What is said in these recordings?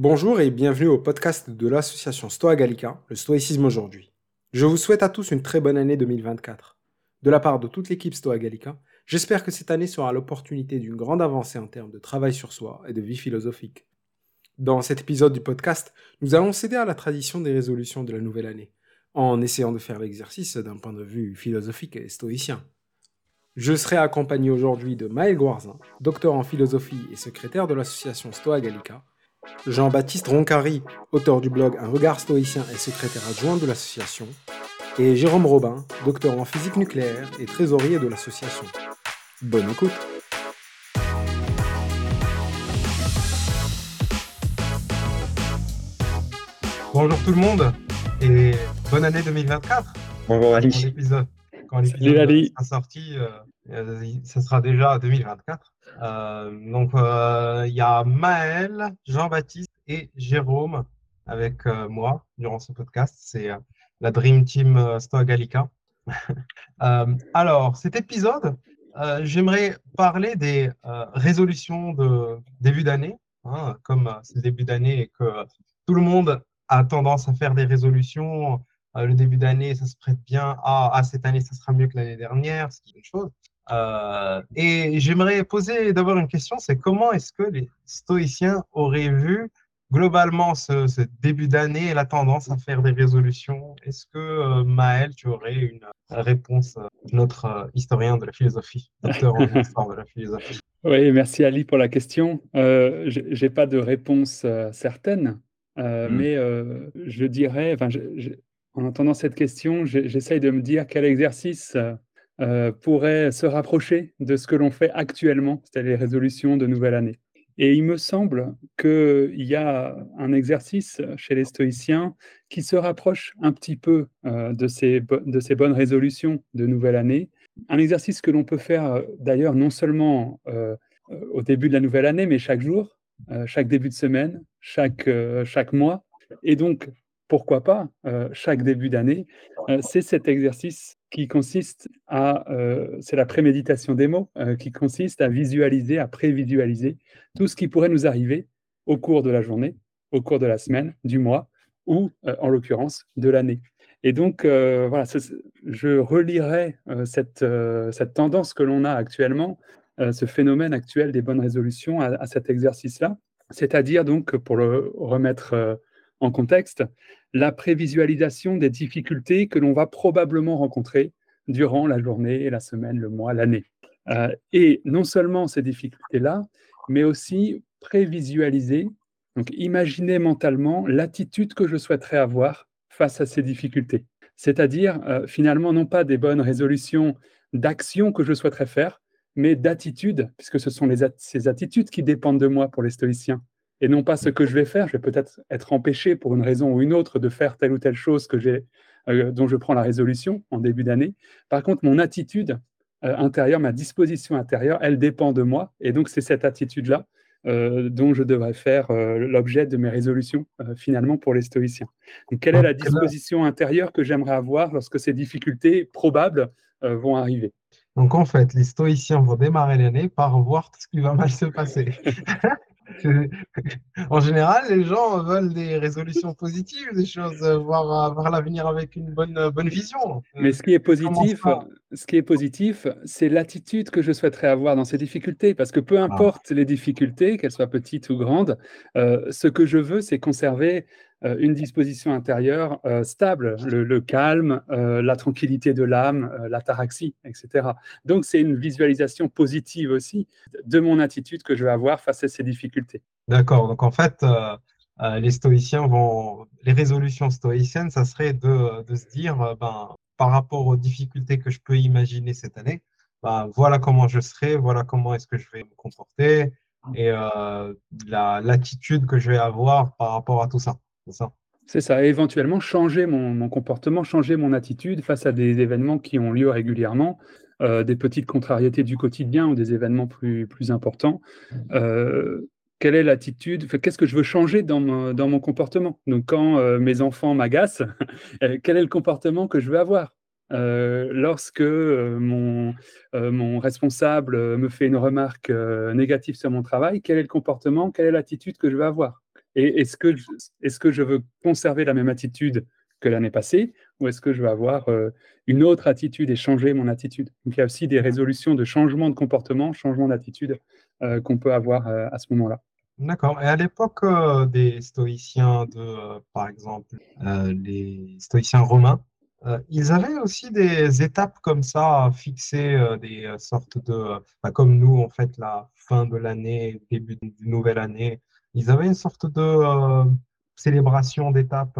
Bonjour et bienvenue au podcast de l'association Stoa Gallica, le stoïcisme aujourd'hui. Je vous souhaite à tous une très bonne année 2024. De la part de toute l'équipe Stoa Gallica, j'espère que cette année sera l'opportunité d'une grande avancée en termes de travail sur soi et de vie philosophique. Dans cet épisode du podcast, nous allons céder à la tradition des résolutions de la nouvelle année, en essayant de faire l'exercice d'un point de vue philosophique et stoïcien. Je serai accompagné aujourd'hui de Maël Guarzin, docteur en philosophie et secrétaire de l'association Stoa Gallica, Jean-Baptiste Roncari, auteur du blog Un regard stoïcien et secrétaire adjoint de l'association, et Jérôme Robin, docteur en physique nucléaire et trésorier de l'association. Bonne écoute Bonjour tout le monde et bonne année 2024. Bonjour Ali. Quand l'épisode, quand l'épisode sera sorti, euh, ça sera déjà 2024. Euh, donc, euh, il y a Maël, Jean-Baptiste et Jérôme avec euh, moi durant ce podcast. C'est la Dream Team Stoa Gallica. alors, cet épisode, j'aimerais parler des résolutions de début d'année. Hein, comme c'est le début d'année et que tout le monde a tendance à faire des résolutions, le début d'année, ça se prête bien. Ah, ah, cette année, ça sera mieux que l'année dernière, ce qui est une chose. Euh, et j'aimerais poser d'abord une question, c'est comment est-ce que les stoïciens auraient vu globalement ce, début d'année et la tendance à faire des résolutions? Est-ce que euh, Maël, tu aurais une réponse euh, notre historien de la philosophie, docteur en histoire de la philosophie? Oui, merci Ali pour la question. je n'ai pas de réponse certaine, hmm. mais je dirais, en entendant cette question, j'essaye de me dire quel exercice euh, pourrait se rapprocher de ce que l'on fait actuellement, c'est-à-dire les résolutions de nouvelle année. Et il me semble qu'il y a un exercice chez les stoïciens qui se rapproche un petit peu euh, de, ces, de ces bonnes résolutions de nouvelle année. Un exercice que l'on peut faire euh, d'ailleurs non seulement au début de la nouvelle année, mais chaque jour, chaque début de semaine, chaque, chaque mois. Et donc, pourquoi pas, chaque début d'année, c'est cet exercice qui consiste à, euh, c'est la préméditation des mots, euh, qui consiste à visualiser, à prévisualiser tout ce qui pourrait nous arriver au cours de la journée, au cours de la semaine, du mois, ou euh, en l'occurrence de l'année. Et donc, voilà, je relirai cette, cette tendance que l'on a actuellement, ce phénomène actuel des bonnes résolutions à, à cet exercice-là, c'est-à-dire donc, pour le remettre en contexte, la prévisualisation des difficultés que l'on va probablement rencontrer durant la journée, la semaine, le mois, l'année. Euh, et non seulement ces difficultés-là, mais aussi prévisualiser, donc imaginer mentalement l'attitude que je souhaiterais avoir face à ces difficultés. C'est-à-dire, euh, finalement, non pas des bonnes résolutions d'actions que je souhaiterais faire, mais d'attitudes, puisque ce sont ces attitudes qui dépendent de moi pour les stoïciens et non pas ce que je vais faire. Je vais peut-être être empêché pour une raison ou une autre de faire telle ou telle chose que j'ai, euh, dont je prends la résolution en début d'année. Par contre, mon attitude euh, intérieure, ma disposition intérieure, elle dépend de moi. Et donc, c'est cette attitude-là euh, dont je devrais faire l'objet de mes résolutions finalement pour les stoïciens. Donc, quelle est la disposition intérieure que j'aimerais avoir lorsque ces difficultés probables vont arriver? Donc en fait, les stoïciens vont démarrer l'année par voir tout ce qui va mal se passer. en général, les gens veulent des résolutions positives, des choses, euh, voir, voir l'avenir avec une bonne, euh, bonne vision. Mais ce qui est positif, ce qui est positif, c'est l'attitude que je souhaiterais avoir dans ces difficultés, parce que peu ah. importe les difficultés, qu'elles soient petites ou grandes, euh, ce que je veux, c'est conserver euh, une disposition intérieure euh, stable, le, calme, euh, la tranquillité de l'âme, l'ataraxie, etc. Donc c'est une visualisation positive aussi de mon attitude que je vais avoir face à ces difficultés. D'accord, donc en fait, les stoïciens vont, les résolutions stoïciennes, ça serait de, se dire, ben, par rapport aux difficultés que je peux imaginer cette année, ben, voilà comment je serai, voilà comment est-ce que je vais me comporter et l'attitude que je vais avoir par rapport à tout ça. C'est ça. Éventuellement changer mon, comportement, changer mon attitude face à des événements qui ont lieu régulièrement, euh, des petites contrariétés du quotidien ou des événements plus, importants. Euh, quelle est l'attitude? Qu'est-ce que je veux changer dans mon, comportement? Donc, quand euh, mes enfants m'agacent, quel est le comportement que je veux avoir? Lorsque mon, mon, responsable me fait une remarque négative sur mon travail, quel est le comportement, quelle est l'attitude que je veux avoir? Et est-ce que, est que je veux conserver la même attitude que l'année passée ou est-ce que je veux avoir euh, une autre attitude et changer mon attitude? Donc il y a aussi des résolutions de changement de comportement, changement d'attitude euh, qu'on peut avoir euh, à ce moment-là. D'accord. Et à l'époque des stoïciens, de, par exemple, les stoïciens romains, ils avaient aussi des étapes comme ça, fixées, des sortes de, bah, comme nous, en fait, la fin de l'année, début d'une nouvelle année, ils avaient une sorte de célébration d'étapes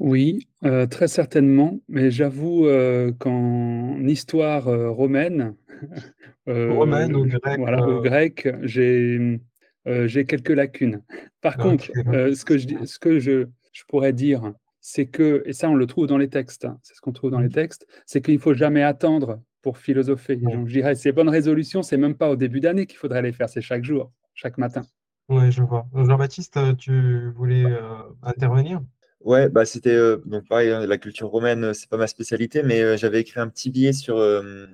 oui, euh, très certainement, mais j'avoue, euh, qu'en histoire, euh, romaine, Romaine ou grecque, voilà, j'ai, j'ai quelques lacunes. Par contre, ce que je ce que je je pourrais dire, c'est que et ça on le trouve dans les textes, hein, c'est ce qu'on trouve dans les mmh. textes, c'est qu'il faut jamais attendre pour philosopher. Donc je dirais ces bonnes résolutions, c'est même pas au début d'année qu'il faudrait les faire, c'est chaque jour, chaque matin. Oui, je vois. Jean-Baptiste, tu voulais, intervenir? Ouais, bah c'était euh, donc pareil, hein, la culture romaine, c'est pas ma spécialité, mais euh, j'avais écrit un petit billet sur, euh,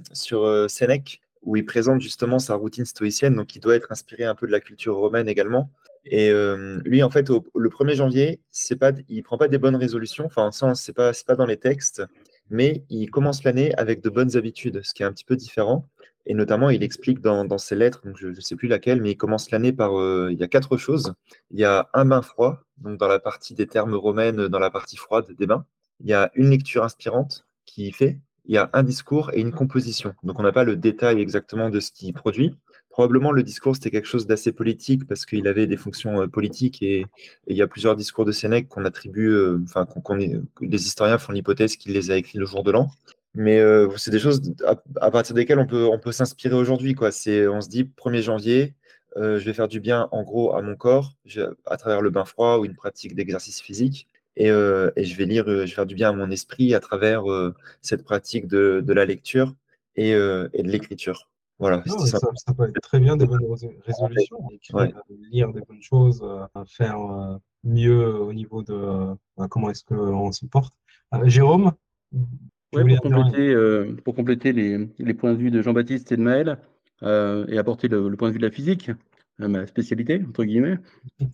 Sénèque où il présente justement sa routine stoïcienne, donc il doit être inspiré un peu de la culture romaine également. Et lui, en fait, le 1er janvier, c'est pas, il prend pas des bonnes résolutions, enfin, c'est pas, c'est pas dans les textes, mais il commence l'année avec de bonnes habitudes, ce qui est un petit peu différent. Et notamment, il explique dans, ses lettres, je ne sais plus laquelle, mais il commence l'année par. Euh, il y a quatre choses. Il y a un bain froid, donc dans la partie des termes romaines, dans la partie froide des bains. Il y a une lecture inspirante qui fait. Il y a un discours et une composition. Donc on n'a pas le détail exactement de ce qu'il produit. Probablement le discours c'était quelque chose d'assez politique parce qu'il avait des fonctions euh, politiques et, il y a plusieurs discours de Sénèque qu'on attribue, euh, enfin qu'on, les historiens font l'hypothèse qu'il les a écrits le jour de l'an. Mais euh, c'est des choses à, partir desquelles on peut, on peut s'inspirer aujourd'hui. Quoi. C'est, on se dit 1er janvier, euh, je vais faire du bien en gros à mon corps à travers le bain froid ou une pratique d'exercice physique. Et, euh, et, je vais lire, je vais faire du bien à mon esprit à travers cette pratique de, de la lecture et, et de l'écriture. Voilà, ça, ça, peut être très bien des bonnes résolutions. Lire des bonnes choses, faire mieux au niveau de comment est-ce qu'on se porte. Jérôme, pour, compléter, euh, pour compléter les, les, points de vue de Jean-Baptiste et de Maël euh, et apporter le, point de vue de la physique, euh, ma spécialité, entre guillemets,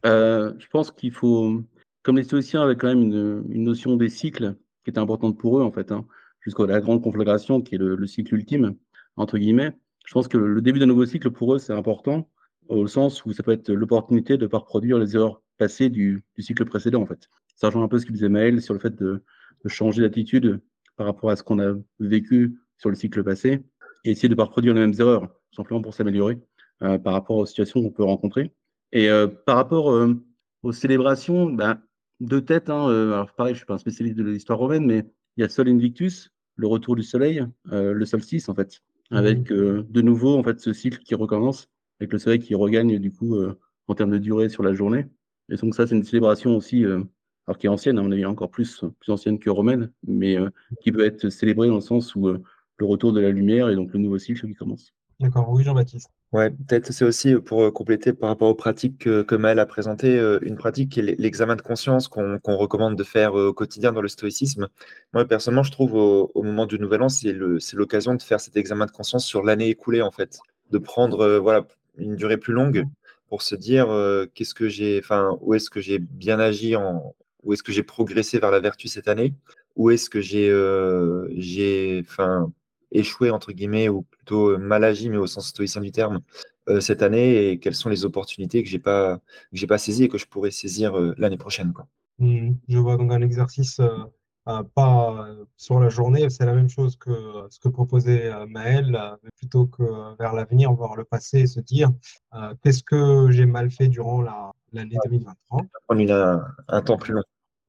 je pense qu'il faut, comme les stoïciens avaient quand même une, une, notion des cycles qui était importante pour eux, en fait, hein, jusqu'à la grande conflagration qui est le, cycle ultime, entre guillemets, je pense que le début d'un nouveau cycle pour eux, c'est important, au sens où ça peut être l'opportunité de ne pas reproduire les erreurs passées du, du, cycle précédent, en fait. Ça rejoint un peu ce qu'il disait Maël sur le fait de, de changer d'attitude par rapport à ce qu'on a vécu sur le cycle passé et essayer de ne pas reproduire les mêmes erreurs, simplement pour s'améliorer euh, par rapport aux situations qu'on peut rencontrer. Et euh, par rapport euh, aux célébrations, ben, deux têtes, hein, alors pareil, je ne suis pas un spécialiste de l'histoire romaine, mais il y a Sol Invictus, le retour du soleil, le solstice en fait, avec de nouveau en fait ce cycle qui recommence, avec le soleil qui regagne du coup en termes de durée sur la journée. Et donc ça, c'est une célébration aussi alors qui est ancienne, à mon avis, encore plus, plus ancienne que romaine, mais euh, qui peut être célébrée dans le sens où euh, le retour de la lumière et donc le nouveau cycle qui commence. D'accord, oui, Jean-Baptiste. Ouais, peut-être c'est aussi pour euh, compléter par rapport aux pratiques que, que Maël a présentées, une pratique qui est l'examen de conscience qu'on recommande de faire au quotidien dans le stoïcisme. Moi, personnellement, je trouve au, moment du Nouvel An, c'est l'occasion de faire cet examen de conscience sur l'année écoulée, en fait, de prendre voilà, une durée plus longue pour se dire qu'est-ce que j'ai, enfin, où est-ce que j'ai bien agi en, où est-ce que j'ai progressé vers la vertu cette année? Où est-ce que j'ai euh, échoué, entre guillemets, ou plutôt euh, mal agi, mais au sens stoïcien du terme, euh, cette année? Et quelles sont les opportunités que je n'ai pas, pas saisies et que je pourrais saisir l'année prochaine quoi? Mmh, je vois donc un exercice pas sur la journée, c'est la même chose que ce que proposait Maël, plutôt que vers l'avenir, voir le passé et se dire qu'est-ce que j'ai mal fait durant l'année 2023. Prendre un temps plus long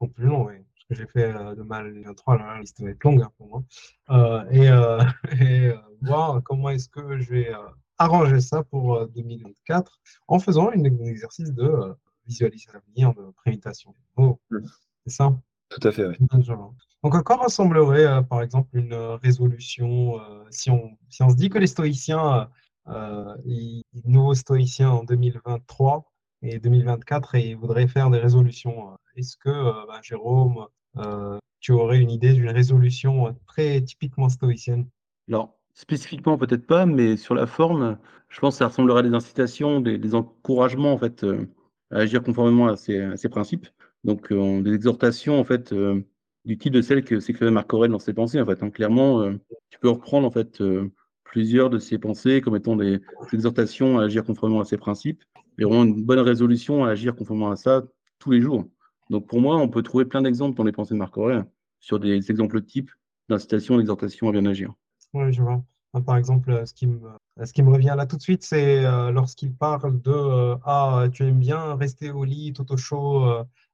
plus long, oui. Parce que j'ai fait euh, de mal 23, la liste va être longue hein, pour moi. Euh, et, euh, et voir comment est-ce que je vais arranger ça pour 2024 en faisant un exercice de visualisation l'avenir, de préméditation. Oh, mm. c'est ça Tout à fait, oui. Donc, à quoi ressemblerait, par exemple, une résolution si, on, si on se dit que les stoïciens, les nouveaux stoïciens en 2023 et 2024, et voudraient faire des résolutions est-ce que, euh, bah, Jérôme, euh, tu aurais une idée d'une résolution euh, très typiquement stoïcienne? Alors, spécifiquement, peut-être pas, mais sur la forme, je pense que ça ressemblerait à des incitations, des, encouragements, en fait, à agir conformément à ces, principes. Donc, des exhortations, en fait, du type de celles que s'écrivait Marc Aurèle dans ses pensées, en fait. Hein. Clairement, tu peux reprendre, en fait, plusieurs de ses pensées comme étant des exhortations à agir conformément à ces principes et vraiment une bonne résolution à agir conformément à ça tous les jours. Donc, pour moi, on peut trouver plein d'exemples dans les pensées de Marc Aurèle sur des exemples types d'incitation, d'exhortation à bien agir. Oui, je vois. Par exemple, ce qui me, ce qui me revient là tout de suite, c'est euh, lorsqu'il parle de euh, Ah, tu aimes bien rester au lit tout au chaud,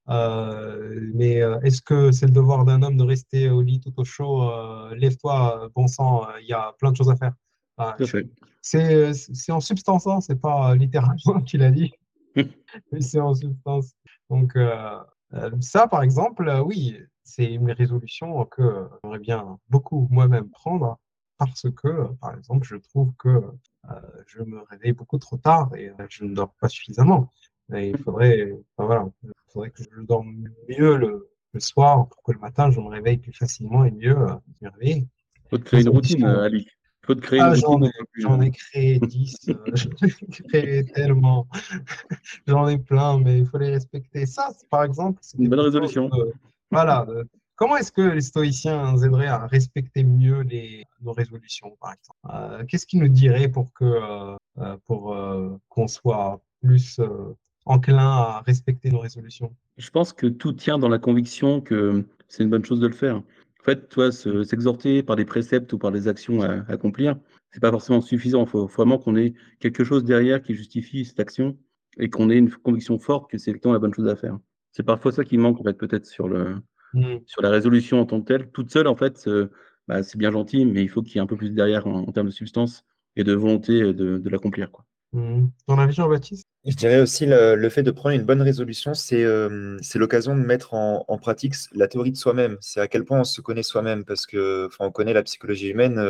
euh, mais est-ce que c'est le devoir d'un homme de rester au lit tout au chaud Lève-toi, bon sang, il y a plein de choses à faire. C'est en substance, hein, c'est pas littéralement qu'il a dit, mais c'est en substance. Donc, ça, par exemple, oui, c'est une résolution que j'aimerais bien beaucoup moi-même prendre parce que, par exemple, je trouve que euh, je me réveille beaucoup trop tard et euh, je ne dors pas suffisamment. Et il faudrait, voilà, il faudrait que je dorme mieux le, soir pour que le matin, je me réveille plus facilement et mieux euh, me réveiller. Faut te créer une routine, Ali. Faut te créer ah, une J'en ai, créé 10, j'en ai créé tellement. j'en ai plein, mais il faut les respecter. Ça, par exemple, c'est une bonne résolution. voilà, Comment est-ce que les stoïciens aideraient à respecter mieux les, nos résolutions, par exemple? Euh, Qu'est-ce qu'ils nous diraient pour que euh, euh, pour qu'on soit plus enclin à respecter nos résolutions? Je pense que tout tient dans la conviction que c'est une bonne chose de le faire. En fait, toi, s'exhorter par des préceptes ou par des actions à, accomplir, c'est pas forcément suffisant. Il faut vraiment qu'on ait quelque chose derrière qui justifie cette action et qu'on ait une conviction forte que c'est effectivement la bonne chose à faire. C'est parfois ça qui manque, en fait, peut-être sur le, Mmh. Sur la résolution en tant que telle, toute seule, en fait, bah, c'est bien gentil, mais il faut qu'il y ait un peu plus derrière en, termes de substance et de volonté de, de l'accomplir. Quoi. Mmh. Ton avis, Jean-Baptiste? Je dirais aussi le, le, fait de prendre une bonne résolution, c'est l'occasion de mettre en, en, pratique la théorie de soi-même. C'est à quel point on se connaît soi-même, parce que on connaît la psychologie humaine,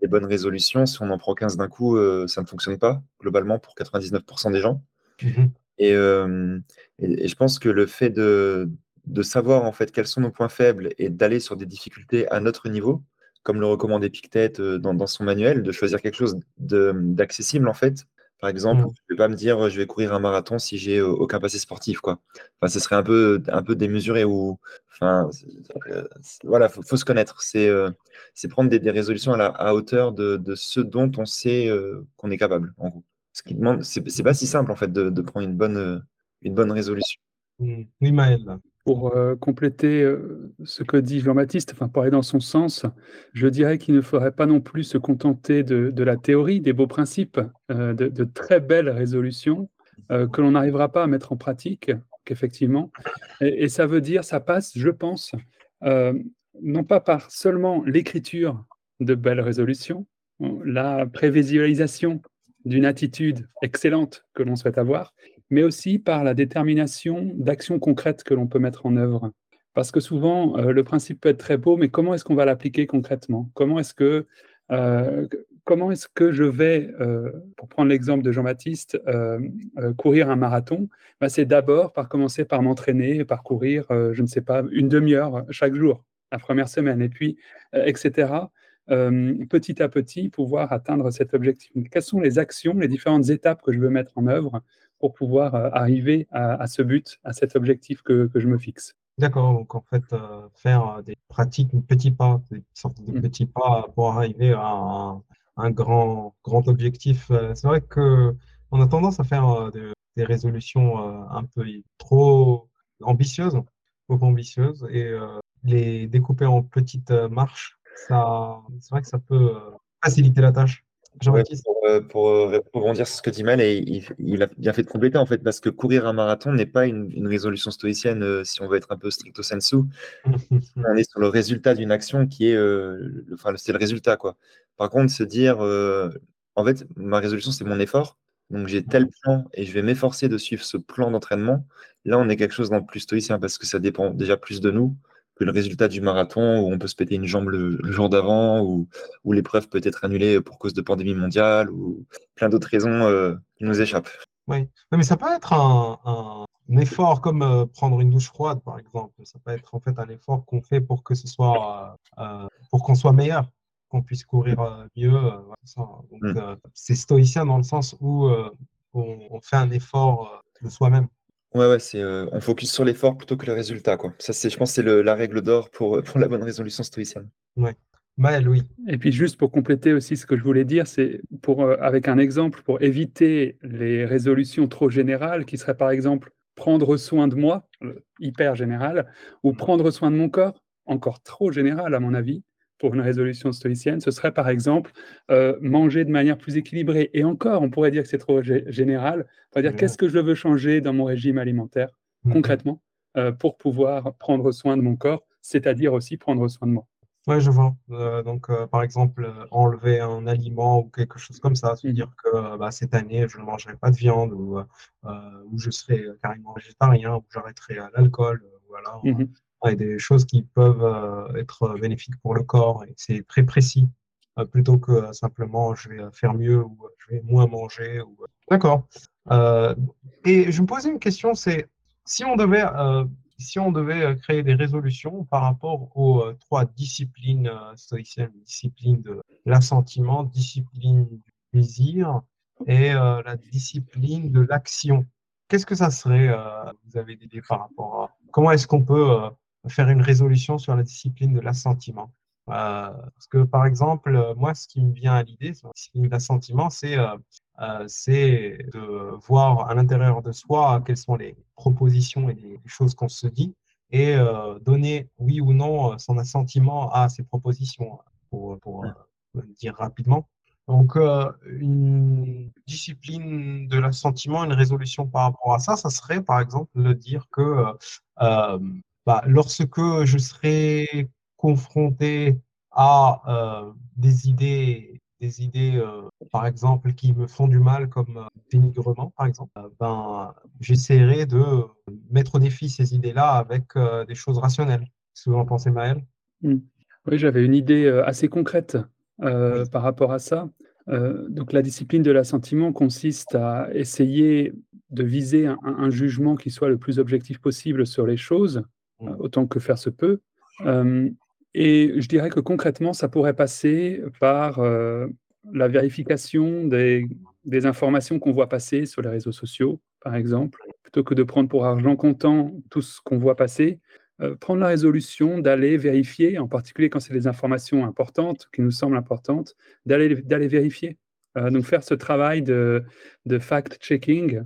les bonnes résolutions, si on en prend 15 d'un coup, ça ne fonctionne pas, globalement, pour 99% des gens. Mmh et, et, je pense que le fait de, de savoir en fait quels sont nos points faibles et d'aller sur des difficultés à notre niveau, comme le recommande euh, dans, dans son manuel, de choisir quelque chose d'accessible en fait. Par exemple, mmh. je ne vais pas me dire je vais courir un marathon si j'ai euh, aucun passé sportif quoi. Enfin, ce serait un peu un peu démesuré ou enfin euh, voilà, faut, faut se connaître. C'est c'est prendre des, résolutions à, la, à hauteur de, de, ce dont on sait qu'on est capable en gros. Ce qui demande, c'est pas si simple en fait de, de prendre une bonne une bonne résolution. Mmh. Oui, Maël. Pour euh, compléter euh, ce que dit Jean-Baptiste, enfin pour aller dans son sens, je dirais qu'il ne faudrait pas non plus se contenter de, la théorie, des beaux principes, euh, de, très belles résolutions que l'on n'arrivera pas à mettre en pratique, qu'effectivement. Et, et, ça veut dire, ça passe, je pense, non pas par seulement l'écriture de belles résolutions, la prévisualisation d'une attitude excellente que l'on souhaite avoir, mais aussi par la détermination d'actions concrètes que l'on peut mettre en œuvre. Parce que souvent, euh, le principe peut être très beau, mais comment est-ce qu'on va l'appliquer concrètement? Comment est-ce que, euh, est-ce que je vais, euh, pour prendre l'exemple de Jean-Baptiste, courir un marathon? Bah, C'est d'abord par commencer par m'entraîner, par courir, je ne sais pas, une demi-heure chaque jour, la première semaine, et puis, etc. petit à petit, pouvoir atteindre cet objectif. Quelles sont les actions, les différentes étapes que je veux mettre en œuvre pour pouvoir euh, arriver à, ce but, à cet objectif que, je me fixe. D'accord, donc en fait, euh, faire euh, des pratiques, des petits pas, des sortes de mmh. petits pas pour arriver à un, grand, grand objectif. C'est vrai que on a tendance à faire des résolutions un peu trop ambitieuses, trop ambitieuses, et les découper en petites marches, c'est vrai que ça peut faciliter la tâche pour, euh, pour, euh, rebondir sur ce que dit Mal, et il, a bien fait de compléter en fait, parce que courir un marathon n'est pas une, résolution stoïcienne euh, si on veut être un peu stricto sensu. on est sur le résultat d'une action qui est, enfin, c'est le résultat quoi. Par contre, se dire, en fait, ma résolution c'est mon effort, donc j'ai tel plan et je vais m'efforcer de suivre ce plan d'entraînement. Là, on est quelque chose dans le plus stoïcien parce que ça dépend déjà plus de nous que le résultat du marathon où on peut se péter une jambe le, jour d'avant ou où l'épreuve peut être annulée pour cause de pandémie mondiale ou plein d'autres raisons euh, qui nous échappent. Oui, mais ça peut être un, effort comme euh, prendre une douche froide, par exemple. Ça peut être en fait un effort qu'on fait pour que ce soit, euh, pour qu'on soit meilleur, qu'on puisse courir mieux. Mm. c'est stoïcien dans le sens où on, on, fait un effort de soi-même. Ouais, ouais, c'est, on focus sur l'effort plutôt que le résultat, quoi. Ça, c'est, je pense, c'est la règle d'or pour, pour la bonne résolution stoïcienne. Ouais. Maël, oui. Et puis juste pour compléter aussi ce que je voulais dire, c'est pour, avec un exemple, pour éviter les résolutions trop générales, qui seraient par exemple prendre soin de moi, hyper général, ou prendre soin de mon corps, encore trop général à mon avis, pour une résolution stoïcienne, ce serait par exemple euh, manger de manière plus équilibrée. Et encore, on pourrait dire que c'est trop général. On pourrait dire qu'est-ce que je veux changer dans mon régime alimentaire mhm. concrètement euh, pour pouvoir prendre soin de mon corps, c'est-à-dire aussi prendre soin de moi? Oui, je vois. Euh, donc, par exemple, enlever un aliment ou quelque chose comme ça, se mhm. dire que bah, cette année, je ne mangerai pas de viande ou, ou je serai carrément végétarien ou j'arrêterai l'alcool. voilà. Et des choses qui peuvent euh, être bénéfiques pour le corps. Et c'est très précis, euh, plutôt que simplement je vais faire mieux ou je vais moins manger. D'accord. Euh, et je me posais une question, c'est si on devait si on devait créer des résolutions par rapport aux trois disciplines stoïciennes, discipline de l'assentiment, discipline du plaisir et la discipline de l'action, qu'est-ce que ça serait Vous avez des idées par rapport à comment est-ce qu'on peut faire une résolution sur la discipline de l'assentiment. Euh, parce que, par exemple, euh, moi, ce qui me vient à l'idée sur la discipline de l'assentiment, c'est euh, de voir à l'intérieur de soi quelles sont les propositions et les, choses qu'on se dit et donner oui ou non son assentiment à ces propositions, pour, pour dire rapidement. Donc, une discipline de l'assentiment, une résolution par rapport à ça, ça serait par exemple de dire que bah, lorsque je serai confronté à euh, des idées, des idées euh, par exemple, qui me font du mal, comme euh, dénigrement, par exemple, ben, j'essaierai de mettre au défi ces idées-là avec des choses rationnelles. Qu'est-ce que vous en pensez, Maël mmh. Oui, j'avais une idée assez concrète par rapport à ça. donc la discipline de l'assentiment consiste à essayer de viser un, jugement qui soit le plus objectif possible sur les choses. Autant que faire se peut. et je dirais que concrètement, ça pourrait passer par la vérification des, informations qu'on voit passer sur les réseaux sociaux, par exemple, plutôt que de prendre pour argent comptant tout ce qu'on voit passer. prendre la résolution d'aller vérifier, en particulier quand c'est des informations importantes, qui nous semblent importantes, d'aller vérifier. donc faire ce travail de, fact-checking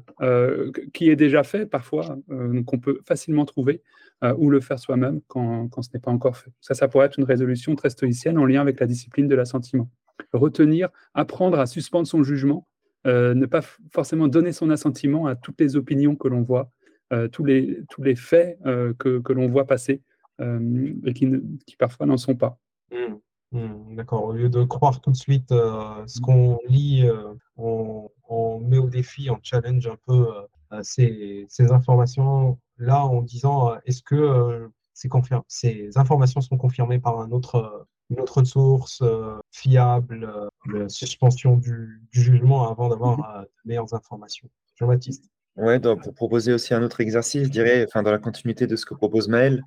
qui est déjà fait parfois, qu'on peut facilement trouver, euh, ou le faire soi-même quand, ce n'est pas encore fait. Ça, ça pourrait être une résolution très stoïcienne en lien avec la discipline de l'assentiment. Retenir, apprendre à suspendre son jugement, euh, ne pas forcément donner son assentiment à toutes les opinions que l'on voit, euh, tous, les, tous les faits que, l'on voit passer et qui, qui parfois n'en sont pas. Mmh. Mmh. D'accord. Au lieu de croire tout de suite ce qu'on lit, on, on, met au défi, on challenge un peu ces, ces informations là en disant euh, est-ce que euh, ces informations sont confirmées par un autre, euh, une autre source fiable, la suspension du, jugement avant d'avoir mhm. de meilleures informations? Jean-Baptiste. Ouais, donc pour proposer aussi un autre exercice, je dirais, enfin, dans la continuité de ce que propose Maël,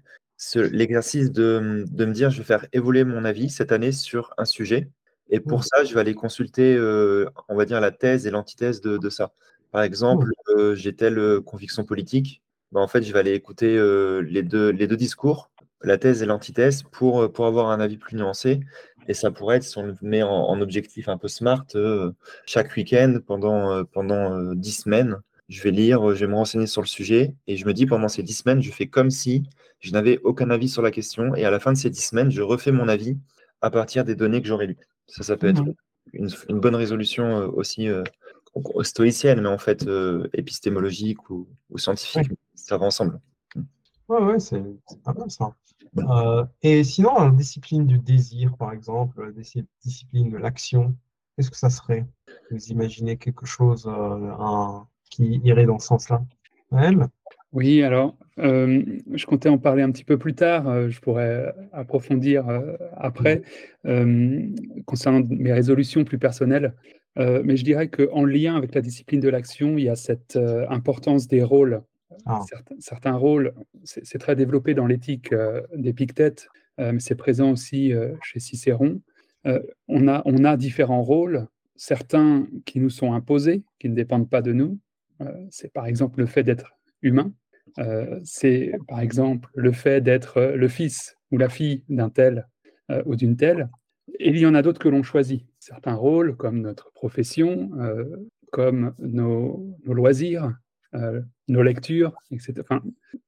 l'exercice de, de, me dire je vais faire évoluer mon avis cette année sur un sujet. Et pour mhm. ça, je vais aller consulter, on va dire, la thèse et l'antithèse de, de, ça. Par exemple, j'ai telle conviction politique, bah, en fait, je vais aller écouter les, deux, les deux discours, la thèse et l'antithèse, pour, pour avoir un avis plus nuancé. Et ça pourrait être, si on le met en, objectif un peu smart, chaque week-end pendant, pendant 10 semaines, je vais lire, je vais me renseigner sur le sujet. Et je me dis, pendant ces 10 semaines, je fais comme si je n'avais aucun avis sur la question. Et à la fin de ces 10 semaines, je refais mon avis à partir des données que j'aurais lues. Ça, ça peut être mmh une, une bonne résolution aussi stoïcienne, mais en fait épistémologique ou, scientifique ça va ensemble. Ouais, ouais, c'est pas mal ça. Euh, et sinon, la discipline du désir, par exemple, la discipline de l'action, qu'est-ce que ça serait? Vous imaginez quelque chose euh, qui irait dans ce sens-là? Elle Oui, alors, euh, je comptais en parler un petit peu plus tard, je pourrais approfondir après, concernant mes résolutions plus personnelles. mais je dirais qu'en lien avec la discipline de l'action, il y a cette importance des rôles ah. Certains, rôles, c'est très développé dans l'éthique euh, d'Épictète, euh, mais c'est présent aussi euh, chez Cicéron. on, a, on a différents rôles, certains qui nous sont imposés, qui ne dépendent pas de nous. c'est par exemple le fait d'être humain. c'est par exemple le fait d'être le fils ou la fille d'un tel ou d'une telle. Et il y en a d'autres que l'on choisit. Certains rôles, comme notre profession, comme nos, loisirs, nos lectures, etc. Enfin,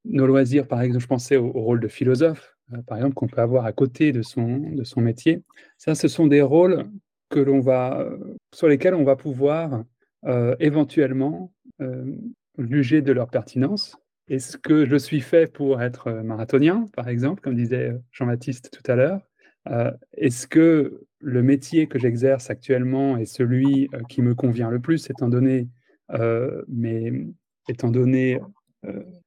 nos loisirs, par exemple, je pensais au, rôle de philosophe, par exemple, qu'on peut avoir à côté de son, de son métier. Ça, ce sont des rôles que va, sur lesquels on va pouvoir euh, éventuellement euh, juger de leur pertinence. Est-ce que je suis fait pour être marathonien, par exemple, comme disait Jean-Baptiste tout à l'heure Est-ce que le métier que j'exerce actuellement est celui qui me convient le plus, étant donné, mes, étant donné,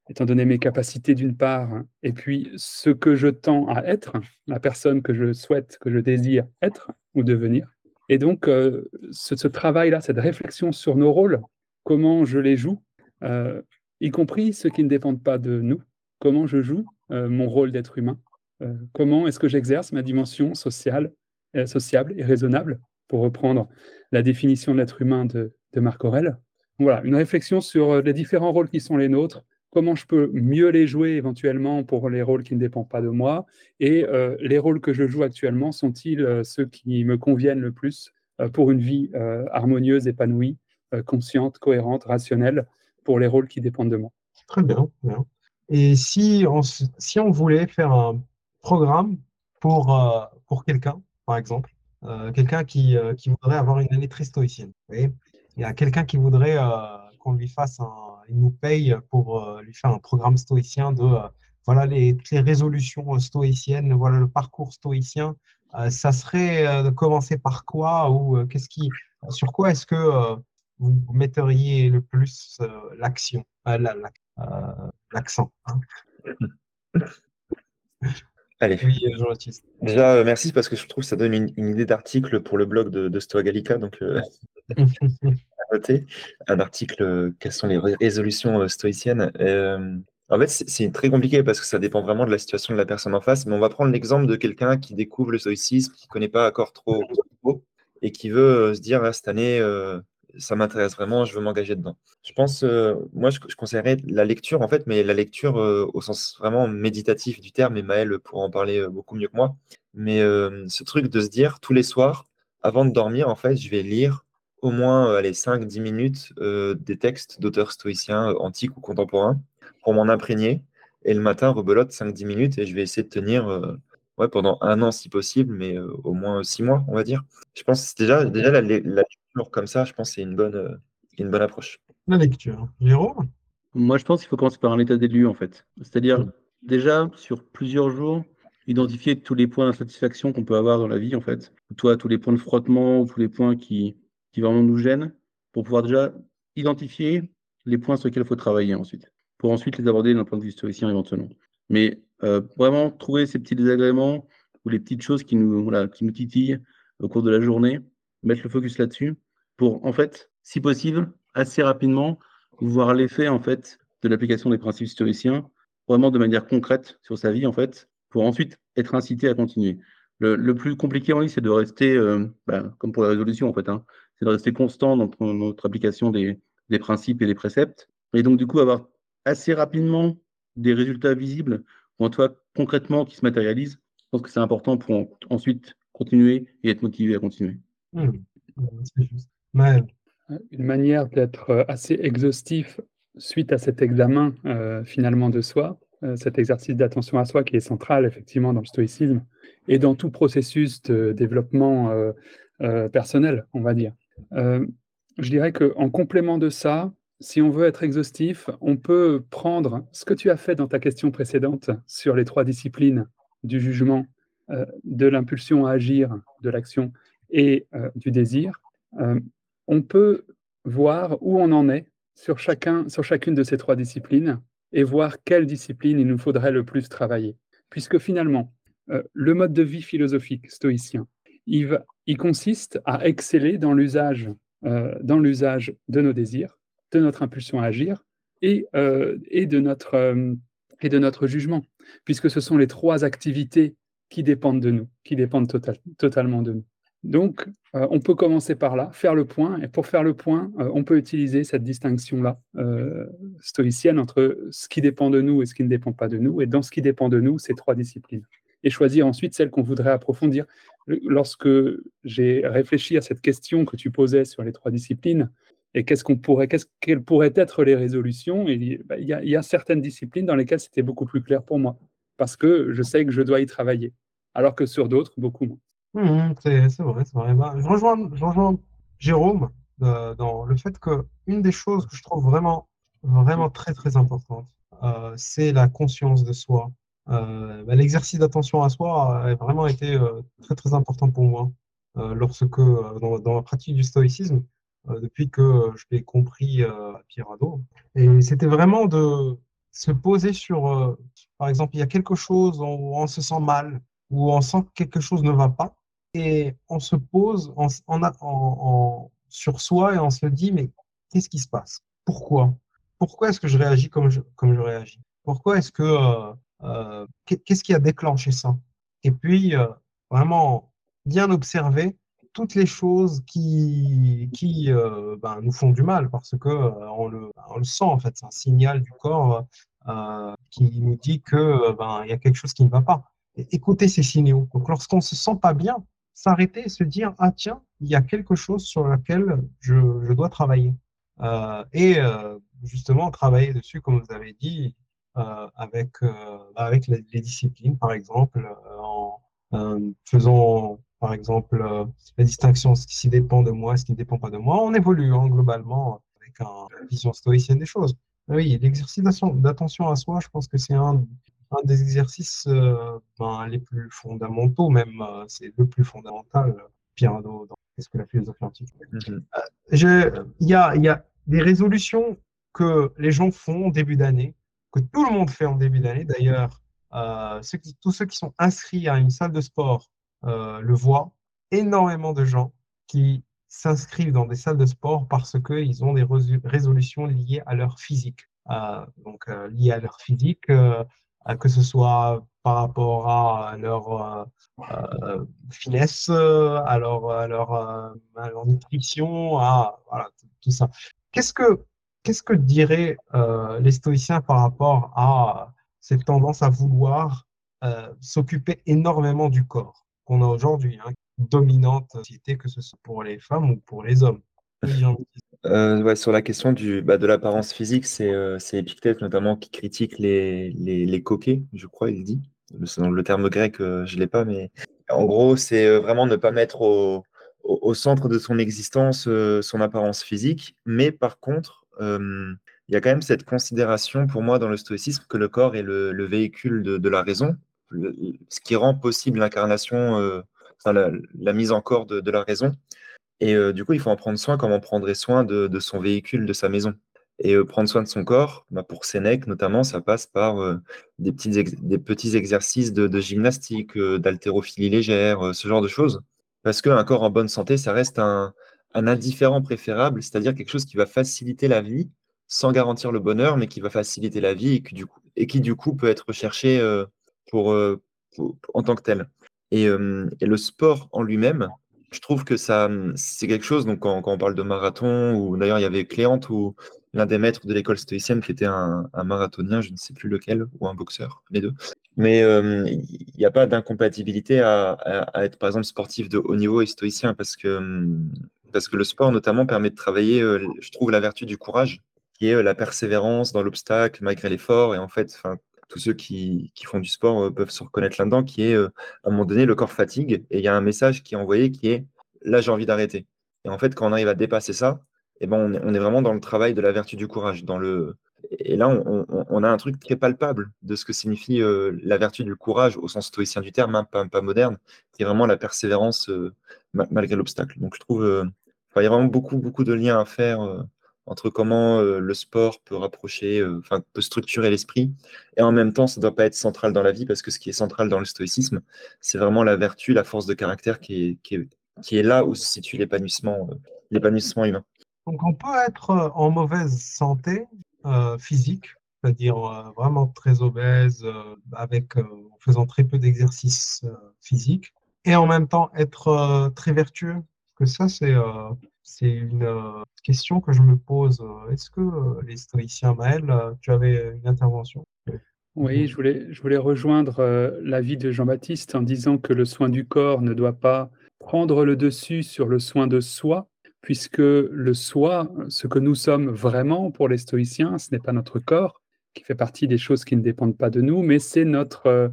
étant donné mes capacités d'une part, et puis ce que je tends à être, la personne que je souhaite, que je désire être ou devenir et donc, euh, ce, travail-là, cette réflexion sur nos rôles, comment je les joue, euh, y compris ceux qui ne dépendent pas de nous, comment je joue euh, mon rôle d'être humain, comment est-ce que j'exerce ma dimension sociale, sociable et raisonnable, pour reprendre la définition de l'être humain de, de Marc Aurèle. Voilà, une réflexion sur les différents rôles qui sont les nôtres, comment je peux mieux les jouer éventuellement pour les rôles qui ne dépendent pas de moi et euh, les rôles que je joue actuellement sont-ils euh, ceux qui me conviennent le plus euh, pour une vie harmonieuse, épanouie, consciente, cohérente, rationnelle pour les rôles qui dépendent de moi? Très bien. Et si on, si on voulait faire un programme pour, pour quelqu'un, par exemple, quelqu'un qui, qui, voudrait avoir une année très stoïcienne, il y a quelqu'un qui voudrait qu'on lui fasse un il nous paye pour euh, lui faire un programme stoïcien de euh, voilà les, les résolutions euh, stoïciennes, voilà le parcours stoïcien. ça serait de commencer par quoi ou qu'est-ce qui, sur quoi est-ce que vous metteriez le plus l'action, l'accent hein? Allez. Oui, Déjà, merci parce que je trouve que ça donne une, idée d'article pour le blog de, de Stoa Gallica. Donc, un article euh, quelles sont les résolutions euh, stoïciennes. Euh, en fait, c'est très compliqué parce que ça dépend vraiment de la situation de la personne en face. Mais on va prendre l'exemple de quelqu'un qui découvre le stoïcisme, qui ne connaît pas encore trop, et qui veut se dire ah, cette année, ça m'intéresse vraiment, je veux m'engager dedans. Je pense, moi, je, conseillerais la lecture en fait, mais la lecture au sens vraiment méditatif du terme. Et Maël pourra en parler beaucoup mieux que moi. Mais ce truc de se dire tous les soirs, avant de dormir, en fait, je vais lire au moins euh, les 5-10 minutes euh, des textes d'auteurs stoïciens euh, antiques ou contemporains pour m'en imprégner. Et le matin, rebelote 5-10 minutes et je vais essayer de tenir ouais, pendant un an si possible, mais au moins 6 mois, on va dire. Je pense que déjà, déjà la, lecture comme ça, je pense que c'est une bonne, une bonne approche. La lecture. Jérôme? Moi, je pense qu'il faut commencer par un état des lieux, en fait. C'est-à-dire, déjà, sur plusieurs jours, identifier tous les points d'insatisfaction qu'on peut avoir dans la vie, en fait. Toi, tous les points de frottement, tous les points qui, qui vraiment nous gênent, pour pouvoir déjà identifier les points sur lesquels il faut travailler ensuite, pour ensuite les aborder d'un point de vue stoïcien éventuellement. Mais euh, vraiment trouver ces petits désagréments ou les petites choses qui nous, voilà, qui nous titillent au cours de la journée, mettre le focus là-dessus, pour en fait, si possible, assez rapidement, voir l'effet en fait de l'application des principes stoïciens, vraiment de manière concrète sur sa vie en fait, pour ensuite être incité à continuer. Le, plus compliqué en ligne, c'est de rester, euh, bah, comme pour la résolution en fait, hein, c'est de rester constant dans notre application des, principes et des préceptes. Et donc, du coup, avoir assez rapidement des résultats visibles, ou en tout cas concrètement qui se matérialisent. Je pense que c'est important pour ensuite continuer et être motivé à continuer. Mmh. Une manière d'être euh, assez exhaustif suite à cet examen euh, finalement de soi, euh, cet exercice d'attention à soi qui est central effectivement dans le stoïcisme et dans tout processus de développement personnel, on va dire. Je dirais qu'en complément de ça, si on veut être exhaustif, on peut prendre ce que tu as fait dans ta question précédente sur les trois disciplines du jugement, de l'impulsion à agir, de l'action et du désir. On peut voir où on en est sur, chacun, sur chacune de ces trois disciplines et voir quelle discipline il nous faudrait le plus travailler. Puisque finalement, le mode de vie philosophique stoïcien, il, consiste à exceller dans l'usage euh, dans l'usage de nos désirs, de notre impulsion à agir euh, euh, et de notre jugement, puisque ce sont les trois activités qui dépendent de nous, qui dépendent totalement de nous. Donc, euh, on peut commencer par là, faire le point, et pour faire le point, euh, on peut utiliser cette distinction-là euh, stoïcienne entre ce qui dépend de nous et ce qui ne dépend pas de nous, et dans ce qui dépend de nous, ces trois disciplines. Et choisir ensuite celle qu'on voudrait approfondir. Lorsque j'ai réfléchi à cette question que tu posais sur les trois disciplines, et qu'est-ce qu'on pourrait, qu'est-ce quelles pourraient être les résolutions, bah, il y, y, a certaines disciplines dans lesquelles c'était beaucoup plus clair pour moi, parce que je sais que je dois y travailler, alors que sur d'autres, beaucoup moins. Mmh, c'est vrai, c'est vrai. Bah, je, rejoins, je rejoins Jérôme euh, dans le fait que une des choses que je trouve vraiment, vraiment très, très importante, euh, c'est la conscience de soi. Euh, bah, L'exercice d'attention à soi a vraiment été très, très important pour moi lorsque, dans, dans, la pratique du stoïcisme, depuis que je l'ai compris à Pirado. Et c'était vraiment de se poser sur, par exemple, il y a quelque chose où on se sent mal, où on sent que quelque chose ne va pas, et on se pose en, en, sur soi et on se dit, mais qu'est-ce qui se passe? Pourquoi? Pourquoi est-ce que je réagis comme je, comme je réagis? Pourquoi est-ce que... Euh, euh, qu'est-ce qui a déclenché ça? Et puis, euh, vraiment, bien observer toutes les choses qui, qui ben, nous font du mal parce que on, le, on le sent, en fait, c'est un signal du corps qui nous dit que ben, y a quelque chose qui ne va pas. écouter ces signaux. Donc, lorsqu'on se sent pas bien, s'arrêter et se dire ah tiens il y a quelque chose sur lequel je, je dois travailler. Euh, et euh, justement travailler dessus comme vous avez dit euh, avec avec les, disciplines par exemple en faisant par exemple la distinction ce qui dépend de moi ce qui ne dépend pas de moi on évolue hein, globalement avec une vision stoïcienne des choses. Oui l'exercice d'attention à soi je pense que c'est un un des exercices euh, ben, les plus fondamentaux, même euh, c'est le plus fondamental, Pierre dans Qu'est-ce que la philosophie antique mhm. euh, Il y, a, y a des résolutions que les gens font au début d'année, que tout le monde fait en début d'année. D'ailleurs, tous ceux qui sont inscrits à une salle de sport le voient. Énormément de gens qui s'inscrivent dans des salles de sport parce qu'ils ont des résolutions liées à leur physique. donc, liées à leur physique, euh, que ce soit par rapport à leur euh, euh, finesse, à leur, à leur, à leur nutrition, à voilà, tout ça. Qu'est-ce que, qu'est-ce que diraient les stoïciens par rapport à cette tendance à vouloir s'occuper énormément du corps qu'on a aujourd'hui, hein, dominante société, que ce soit pour les femmes ou pour les hommes? Euh, ouais, sur la question du, bah, de l'apparence physique, c'est euh, Épictète notamment qui critique les, les, coquets, je crois, il dit. Le, le terme grec, euh, je ne l'ai pas, mais en gros, c'est vraiment ne pas mettre au, au, centre de son existence son apparence physique. Mais par contre, il y a quand même cette considération pour moi dans le stoïcisme que le corps est le, le véhicule de, la raison, ce qui rend possible l'incarnation, la, la, mise en corps de la raison. Et du coup, il faut en prendre soin comme on prendrait soin de, son véhicule, de sa maison. Et prendre soin de son corps, bah, pour Sénèque notamment, ça passe par des, petits exercices de, gymnastique, d'haltérophilie légère, ce genre de choses. Parce qu'un corps en bonne santé, ça reste un, indifférent préférable, c'est-à-dire quelque chose qui va faciliter la vie sans garantir le bonheur, mais qui va faciliter la vie et qui du coup, peut être recherché en tant que tel. Et le sport en lui-même, je trouve que ça, mmh, c'est quelque chose, donc quand, on parle de marathon, ou d'ailleurs il y avait Cléante, ou l'un des maîtres de l'école stoïcienne qui était un, marathonien, je ne sais plus lequel, ou un boxeur, les deux. Mais il n'y a pas d'incompatibilité à, être, par exemple, sportif de haut niveau et stoïcien, parce que, mmh, parce que le sport, notamment, permet de travailler, je trouve, la vertu du courage, qui est la persévérance dans l'obstacle, malgré l'effort. Et en fait, tous ceux qui, font du sport euh, peuvent se reconnaître là-dedans, qui est euh, à un moment donné, le corps fatigue et il y a un message qui est envoyé qui est là, j'ai envie d'arrêter. Et en fait, quand on arrive à dépasser ça, eh ben, on, est, vraiment dans le travail de la vertu du courage. Dans le... Et là, on, a un truc très palpable de ce que signifie euh, la vertu du courage au sens stoïcien du terme, hein, pas, moderne, qui est vraiment la persévérance malgré l'obstacle. Donc, je trouve qu'il y a vraiment beaucoup, beaucoup de liens à faire entre comment euh, le sport peut rapprocher, euh, enfin, peut structurer l'esprit, et en même temps, ça ne doit pas être central dans la vie, parce que ce qui est central dans le stoïcisme, c'est vraiment la vertu, la force de caractère qui est, là où se situe l'épanouissement, euh, l'épanouissement humain. Donc, on peut être en mauvaise santé physique, c'est-à-dire vraiment très obèse, avec, en faisant très peu d'exercice physique, et en même temps être très vertueux que ça, c'est c'est une question que je me pose. Est-ce que les stoïciens, Maël, tu avais une intervention? Oui, je voulais, je voulais rejoindre l'avis de Jean-Baptiste en disant que le soin du corps ne doit pas prendre le dessus sur le soin de soi, puisque le soi, ce que nous sommes vraiment pour les stoïciens, ce n'est pas notre corps, qui fait partie des choses qui ne dépendent pas de nous, mais c'est notre,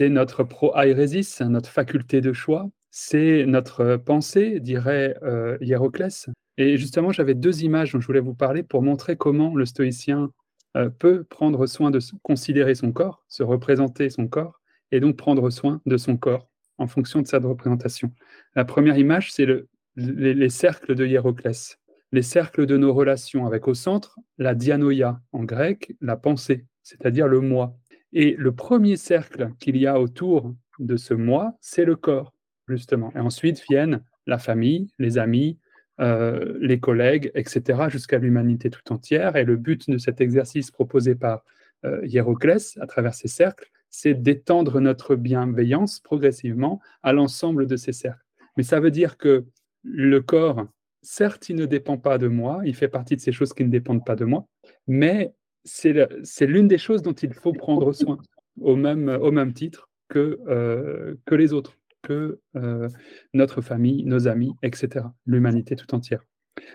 notre pro-airesis, notre faculté de choix, c'est notre pensée, dirait euh, Hiéroclès. Et justement, j'avais deux images dont je voulais vous parler pour montrer comment le stoïcien euh, peut prendre soin de considérer son corps, se représenter son corps, et donc prendre soin de son corps en fonction de cette représentation. La première image, c'est le, les, cercles de Hiéroclès, les cercles de nos relations, avec au centre la dianoia, en grec, la pensée, c'est-à-dire le moi. Et le premier cercle qu'il y a autour de ce moi, c'est le corps justement. Et ensuite viennent la famille, les amis, euh, les collègues, etc., jusqu'à l'humanité tout entière. Et le but de cet exercice proposé par euh, à travers ces cercles, c'est d'étendre notre bienveillance progressivement à l'ensemble de ces cercles. Mais ça veut dire que le corps, certes, il ne dépend pas de moi, il fait partie de ces choses qui ne dépendent pas de moi, mais c'est l'une des choses dont il faut prendre soin, au même, au même titre que, euh, que les autres que euh, notre famille, nos amis, etc., l'humanité tout entière.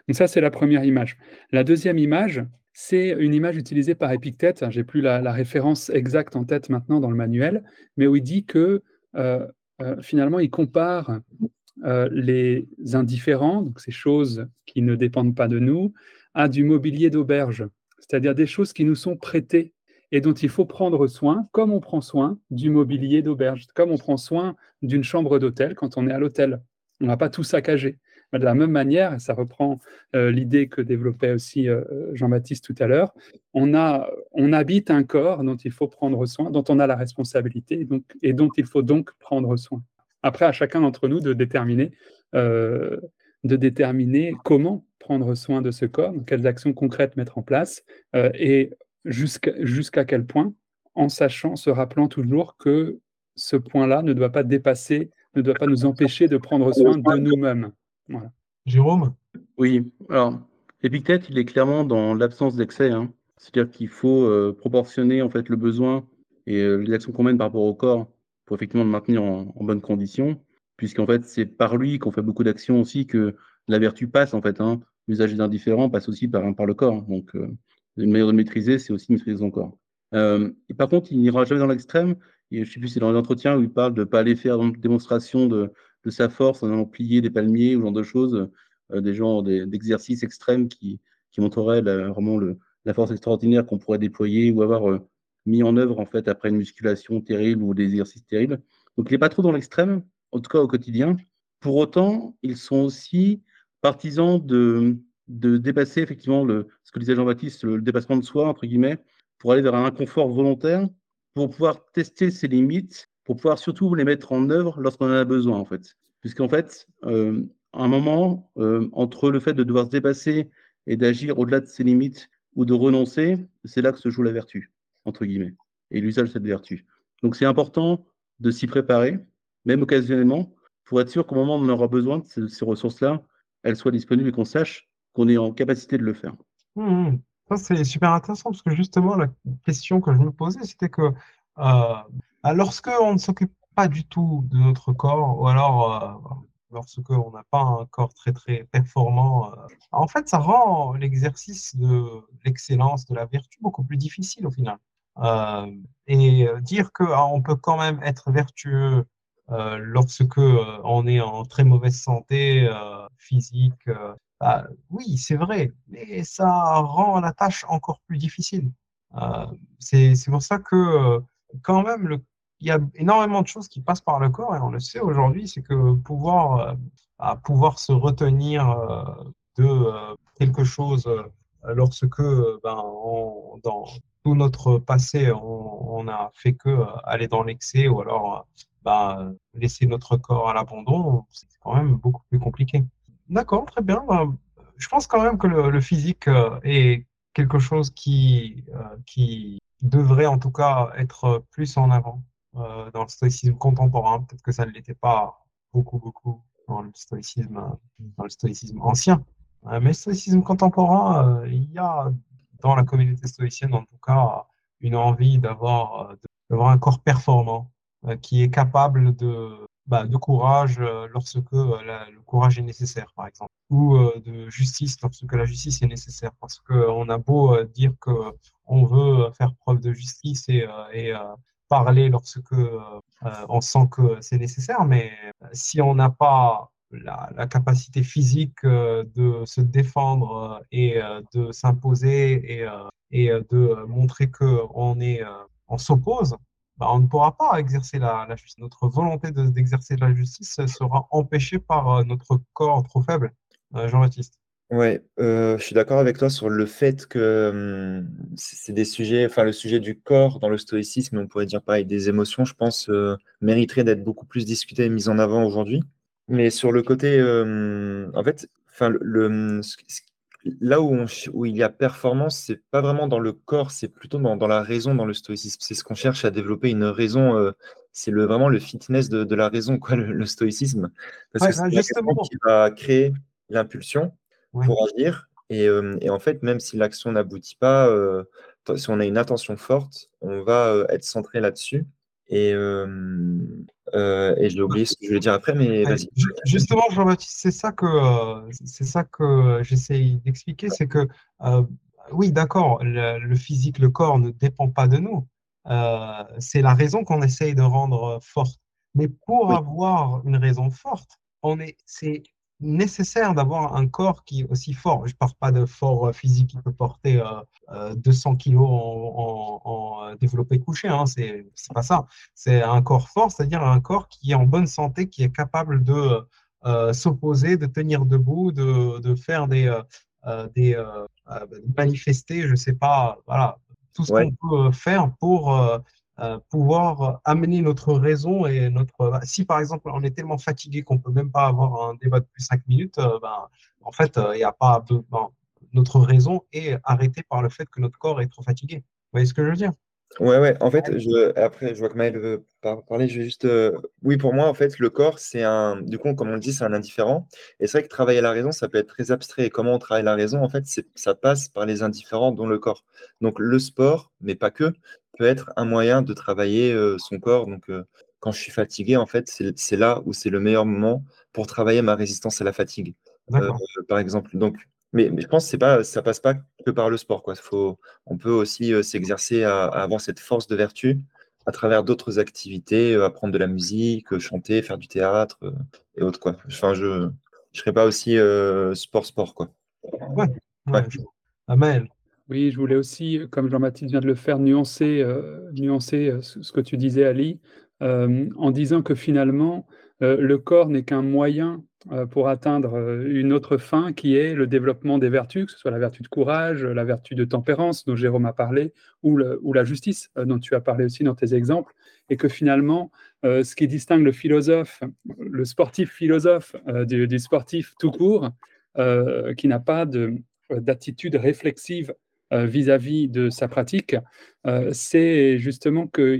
Donc ça, c'est la première image. La deuxième image, c'est une image utilisée par Épictète. J'ai plus la, référence exacte en tête maintenant dans le manuel, mais où il dit que euh, euh, finalement, il compare les indifférents, donc ces choses qui ne dépendent pas de nous, à du mobilier d'auberge, c'est-à-dire des choses qui nous sont prêtées et dont il faut prendre soin, comme on prend soin du mobilier d'auberge, comme on prend soin d'une chambre d'hôtel quand on est à l'hôtel. On ne va pas tout saccager. De la même manière, ça reprend euh, l'idée que développait aussi euh, Jean-Baptiste tout à l'heure, on, on habite un corps dont il faut prendre soin, dont on a la responsabilité donc, et dont il faut donc prendre soin. Après, à chacun d'entre nous de déterminer, euh, de déterminer comment prendre soin de ce corps, quelles actions concrètes mettre en place, et jusqu'à quel point, en sachant, se rappelant toujours que ce point-là ne doit pas dépasser, ne doit pas nous empêcher de prendre soin de nous-mêmes. Jérôme? Oui, alors, Épictète, il est clairement dans l'absence d'excès. Hein. C'est-à-dire qu'il faut euh, proportionner en fait le besoin et euh, les actions qu'on mène par rapport au corps pour effectivement le maintenir en, bonne condition, puisqu'en fait, c'est par lui qu'on fait beaucoup d'actions aussi que la vertu passe en fait. Hein. L'usage des indifférents passe aussi par, par le corps. Donc, euh, une manière de maîtriser, c'est aussi maîtriser son corps. Euh, et par contre, il n'ira jamais dans l'extrême. Je ne sais plus si dans les entretiens où il parle de ne pas aller faire une démonstration de, sa force en allant plier des palmiers ou genre de choses, euh, des genres d'exercices extrêmes qui, montreraient vraiment le, la force extraordinaire qu'on pourrait déployer ou avoir euh, mis en œuvre en fait après une musculation terrible ou des exercices terribles. Donc il n'est pas trop dans l'extrême, en tout cas au quotidien. Pour autant, ils sont aussi partisans de, de dépasser effectivement le, ce que disait Jean-Baptiste, le, dépassement de soi, entre guillemets, pour aller vers un inconfort volontaire, pour pouvoir tester ses limites, pour pouvoir surtout les mettre en œuvre lorsqu'on en a besoin, en fait. Puisqu'en fait, euh, un moment, euh, entre le fait de devoir se dépasser et d'agir au-delà de ses limites ou de renoncer, c'est là que se joue la vertu, entre guillemets, et l'usage de cette vertu. Donc c'est important de s'y préparer, même occasionnellement, pour être sûr qu'au moment où on aura besoin de ces ressources-là, elles soient disponibles et qu'on sache qu'on est en capacité de le faire. Mmh, mmh. Ça, c'est super intéressant parce que justement, la question que je me posais, c'était que euh, lorsque on ne s'occupe pas du tout de notre corps, ou alors euh, lorsque on n'a pas un corps très très performant, euh, en fait, ça rend l'exercice de l'excellence, de la vertu beaucoup plus difficile au final. Euh, et dire qu'on peut quand même être vertueux lorsque on est en très mauvaise santé physique, bah, oui, c'est vrai, mais ça rend la tâche encore plus difficile. Euh, c'est pour ça que, euh, quand même, il y a énormément de choses qui passent par le corps, et on le sait aujourd'hui, c'est que pouvoir, euh, bah, se retenir de quelque chose lorsque, ben, dans tout notre passé, on, a fait que aller dans l'excès ou alors bah, laisser notre corps à l'abandon, c'est quand même beaucoup plus compliqué. D'accord, très bien. Bah, je pense quand même que le, physique euh, est quelque chose qui, euh, qui devrait en tout cas être plus en avant euh, dans le stoïcisme contemporain. Peut-être que ça ne l'était pas beaucoup, beaucoup dans le stoïcisme, dans le stoïcisme ancien. mais le stoïcisme contemporain, il y a dans la communauté stoïcienne, en tout cas, une envie d'avoir un corps performant qui est capable de, bah, de courage euh, lorsque euh, le courage est nécessaire, par exemple, ou euh, de justice lorsque la justice est nécessaire. Parce qu'on a beau dire qu'on veut faire preuve de justice et, parler lorsque on sent que c'est nécessaire, mais si on n'a pas la, capacité physique de se défendre et de s'imposer et, de montrer qu'on on s'oppose, bah, on ne pourra pas exercer la, justice. Notre volonté d'exercer la justice sera empêchée par euh, notre corps trop faible. Euh, Jean-Baptiste. Oui, euh, je suis d'accord avec toi sur le fait que hum, c'est des sujets, enfin le sujet du corps dans le stoïcisme, on pourrait dire pareil, des émotions, je pense, mériterait d'être beaucoup plus discuté et mis en avant aujourd'hui. Mais sur le côté, hum, en fait, enfin le, hum, là où, où, il y a performance, c'est pas vraiment dans le corps, c'est plutôt dans, la raison, dans le stoïcisme. C'est ce qu'on cherche à développer une raison. Euh, c'est le, vraiment le fitness de, la raison, quoi, le, stoïcisme. Parce que c'est la raison qui va créer l'impulsion pour agir. Euh, et, en fait, même si l'action n'aboutit pas, euh, si on a une intention forte, on va être centré là-dessus. Et, euh, et j'ai oublié ce que je voulais dire après, mais vas-y. Justement, Jean-Baptiste, c'est ça que, c'est ça que j'essaye d'expliquer, c'est que, euh, oui, d'accord, le, physique, le corps ne dépend pas de nous. Euh, c'est la raison qu'on essaye de rendre forte. Mais pour avoir une raison forte, on est, c'est nécessaire d'avoir un corps qui est aussi fort. Je ne parle pas de fort euh, physique qui peut porter 200 euh, euh, kilos en, développé couché, hein, c'est pas ça. C'est un corps fort, c'est-à-dire un corps qui est en bonne santé, qui est capable de s'opposer, de tenir debout, de, faire des, des manifester, je ne sais pas, voilà, tout ce qu'on peut faire pour euh, pouvoir amener notre raison et notre. Si par exemple on est tellement fatigué qu'on peut même pas avoir un débat de plus 5 minutes, euh, ben, en fait, euh, il n'y a pas ben, notre raison est arrêtée par le fait que notre corps est trop fatigué. Vous voyez ce que je veux dire? Ouais, ouais. En fait, je, après, je vois que Maël veut parler. Je vais juste. oui, pour moi, en fait, le corps, c'est un. Du coup, comme on le dit, c'est un indifférent. Et c'est vrai que travailler la raison, ça peut être très abstrait. Et comment on travaille la raison, en fait, ça passe par les indifférents, dont le corps. Donc, le sport, mais pas que, peut être un moyen de travailler son corps. Donc, quand je suis fatigué, en fait, c'est là où c'est le meilleur moment pour travailler ma résistance à la fatigue, par exemple. Donc, mais, je pense que pas, ça passe pas que par le sport. Quoi. Faut, on peut aussi s'exercer à, avoir cette force de vertu à travers d'autres activités, apprendre de la musique, chanter, faire du théâtre et autres. Quoi. Enfin, je ne serais pas aussi sport-sport. quoi. Ouais, ouais. Amel. Oui, je voulais aussi, comme Jean-Baptiste vient de le faire, nuancer, euh, nuancer euh, ce, que tu disais, Ali, euh, en disant que finalement, le corps n'est qu'un moyen pour atteindre une autre fin qui est le développement des vertus, que ce soit la vertu de courage, la vertu de tempérance dont Jérôme a parlé, ou, la justice dont tu as parlé aussi dans tes exemples, et que finalement, ce qui distingue le philosophe, le sportif philosophe du, sportif tout court, qui n'a pas d'attitude réflexive euh, vis-à-vis de sa pratique, euh, c'est justement que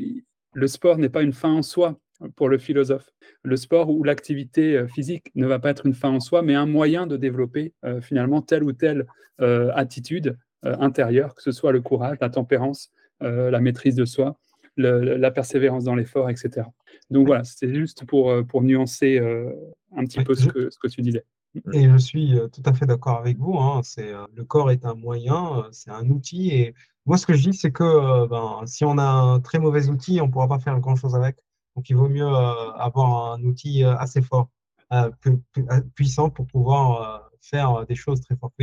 le sport n'est pas une fin en soi pour le philosophe. Le sport ou l'activité euh, physique ne va pas être une fin en soi, mais un moyen de développer finalement telle ou telle attitude intérieure, que ce soit le courage, la tempérance, la maîtrise de soi, la persévérance dans l'effort, etc. Donc voilà, c'est juste pour, pour nuancer un petit peu ce que, ce que tu disais. Et je suis euh, tout à fait d'accord avec vous. Hein, c'est, euh, le corps est un moyen, euh, c'est un outil. Et moi, ce que je dis, c'est que ben, si on a un très mauvais outil, on ne pourra pas faire grand-chose avec. Donc, il vaut mieux avoir un outil assez fort, puissant pour pouvoir faire des choses très fortes.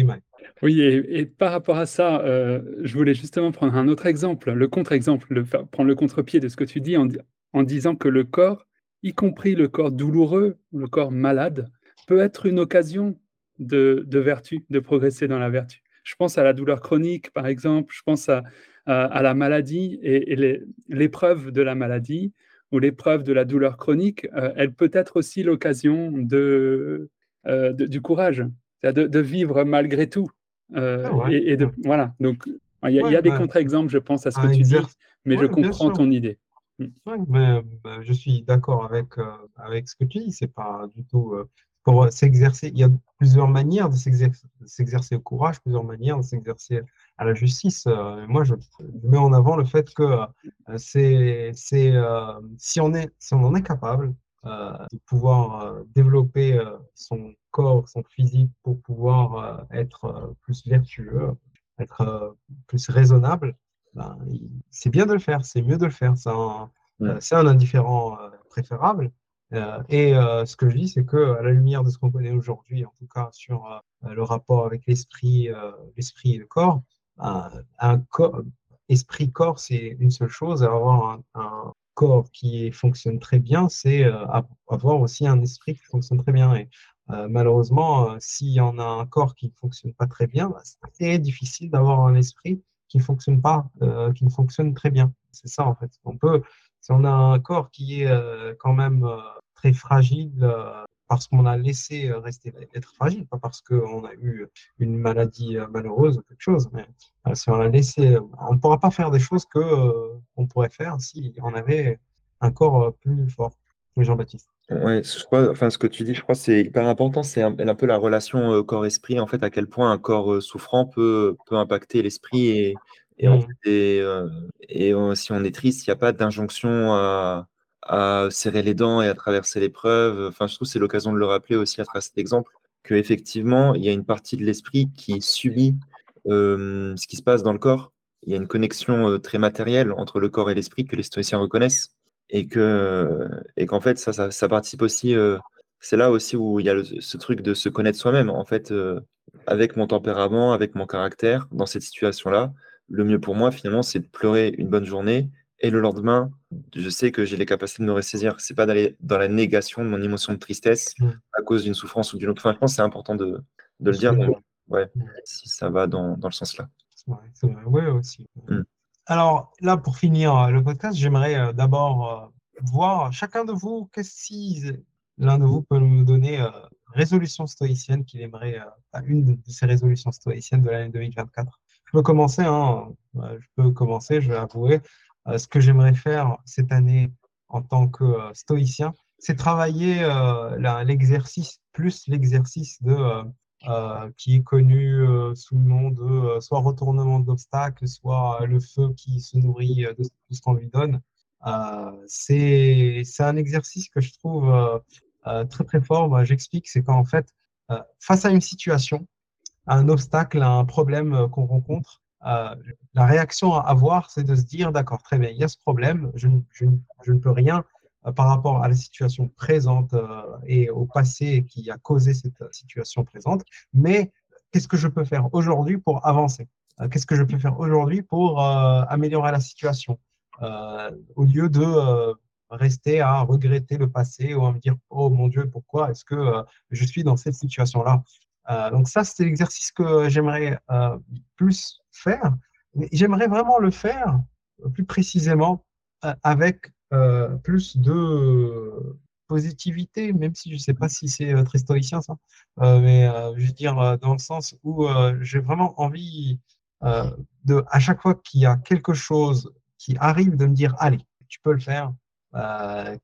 Oui, et, par rapport à ça, je voulais justement prendre un autre exemple, le contre-exemple, prendre le contre-pied de ce que tu dis en, disant que le corps, y compris le corps douloureux, le corps malade, peut être une occasion de, vertu, de progresser dans la vertu. Je pense à la douleur chronique, par exemple, je pense à, la maladie et, l'épreuve de la maladie ou l'épreuve de la douleur chronique, euh, elle peut être aussi l'occasion de, euh, du courage, de, de, vivre malgré tout. Euh, ah et, de, voilà, donc il y a, des contre-exemples, je pense, à ce que tu dis, mais je comprends ton idée. mais, bah, je suis d'accord avec, avec ce que tu dis. C'est pas du tout pour s'exercer. Il y a plusieurs manières de s'exercer au courage, plusieurs manières de s'exercer à la justice. moi, je, mets en avant le fait que c'est, si, on est, si on en est capable, de pouvoir développer son corps, son physique pour pouvoir être plus vertueux, être plus raisonnable, ben, c'est bien de le faire, c'est mieux de le faire. C'est un, un, indifférent préférable. et ce que je dis, c'est que à la lumière de ce qu'on connaît aujourd'hui, en tout cas sur le rapport avec l'esprit, l'esprit et le corps, ben, un corps, esprit-corps, c'est une seule chose. Avoir un, corps qui fonctionne très bien, c'est avoir aussi un esprit qui fonctionne très bien. Et euh, malheureusement, euh, s'il y en a un corps qui ne fonctionne pas très bien, bah, c'est difficile d'avoir un esprit qui fonctionne pas, euh, qui ne fonctionne très bien. C'est ça en fait. On peut, si on a un corps qui est quand même très fragile parce qu'on a laissé rester être fragile, pas parce qu'on a eu une maladie malheureuse ou quelque chose, mais si on a laissé, on ne pourra pas faire des choses que on pourrait faire si on avait un corps plus fort. Jean-Baptiste. Ouais, je crois, enfin, ce que tu dis, je crois, c'est hyper important. C'est un, un peu la relation euh, corps-esprit, en fait, à quel point un corps euh, souffrant peut, peut impacter l'esprit. Et, et, en mmh. fait, euh, et, si on est triste, il n'y a pas d'injonction à, à serrer les dents et à traverser l'épreuve. Enfin, je trouve que c'est l'occasion de le rappeler aussi à travers cet exemple, qu'effectivement, il y a une partie de l'esprit qui subit ce qui se passe dans le corps. Il y a une connexion très matérielle entre le corps et l'esprit que les stoïciens reconnaissent et que et qu'en fait ça, ça, participe aussi euh, c'est là aussi où il y a ce truc de se connaître soi-même en fait euh, avec mon tempérament avec mon caractère dans cette situation là le mieux pour moi finalement c'est de pleurer une bonne journée et le lendemain je sais que j'ai les capacités de me ressaisir c'est pas d'aller dans la négation de mon émotion de tristesse mmh. à cause d'une souffrance ou d'une autre enfin, je pense c'est important de, de le dire ouais si ça va dans, dans le sens là ouais, aussi mmh. Alors là, pour finir euh, le podcast, j'aimerais euh, d'abord euh, voir chacun de vous, qu'est-ce si l'un de vous peut me donner résolution stoïcienne qu'il aimerait, une de ces résolutions stoïciennes de l'année 2024. Je peux commencer, hein, je peux commencer, je vais avouer. Ce que j'aimerais faire cette année en tant que stoïcien, c'est travailler l'exercice, plus l'exercice de euh, qui est connu euh, sous le nom de euh, soit retournement d'obstacles, soit le feu qui se nourrit de tout ce qu'on lui donne. c'est un exercice que je trouve très très fort. J'explique, c'est qu'en fait, face à une situation, à un obstacle, à un problème qu'on rencontre, la réaction à avoir, c'est de se dire, d'accord, très bien, il y a ce problème, je, ne peux rien euh, par rapport à la situation présente euh, et au passé qui a causé cette situation présente, mais qu'est-ce que je peux faire aujourd'hui pour avancer? Euh, Qu'est-ce que je peux faire aujourd'hui pour améliorer la situation? Au lieu de rester à regretter le passé ou à me dire oh mon Dieu pourquoi est-ce que je suis dans cette situation là donc ça c'est l'exercice que j'aimerais plus faire. J'aimerais vraiment le faire plus précisément avec euh, plus de positivité, même si je ne sais pas si c'est euh, très stoïcien ça, euh, mais je veux dire dans le sens où j'ai vraiment envie de, à chaque fois qu'il y a quelque chose qui arrive, de me dire allez, tu peux le faire.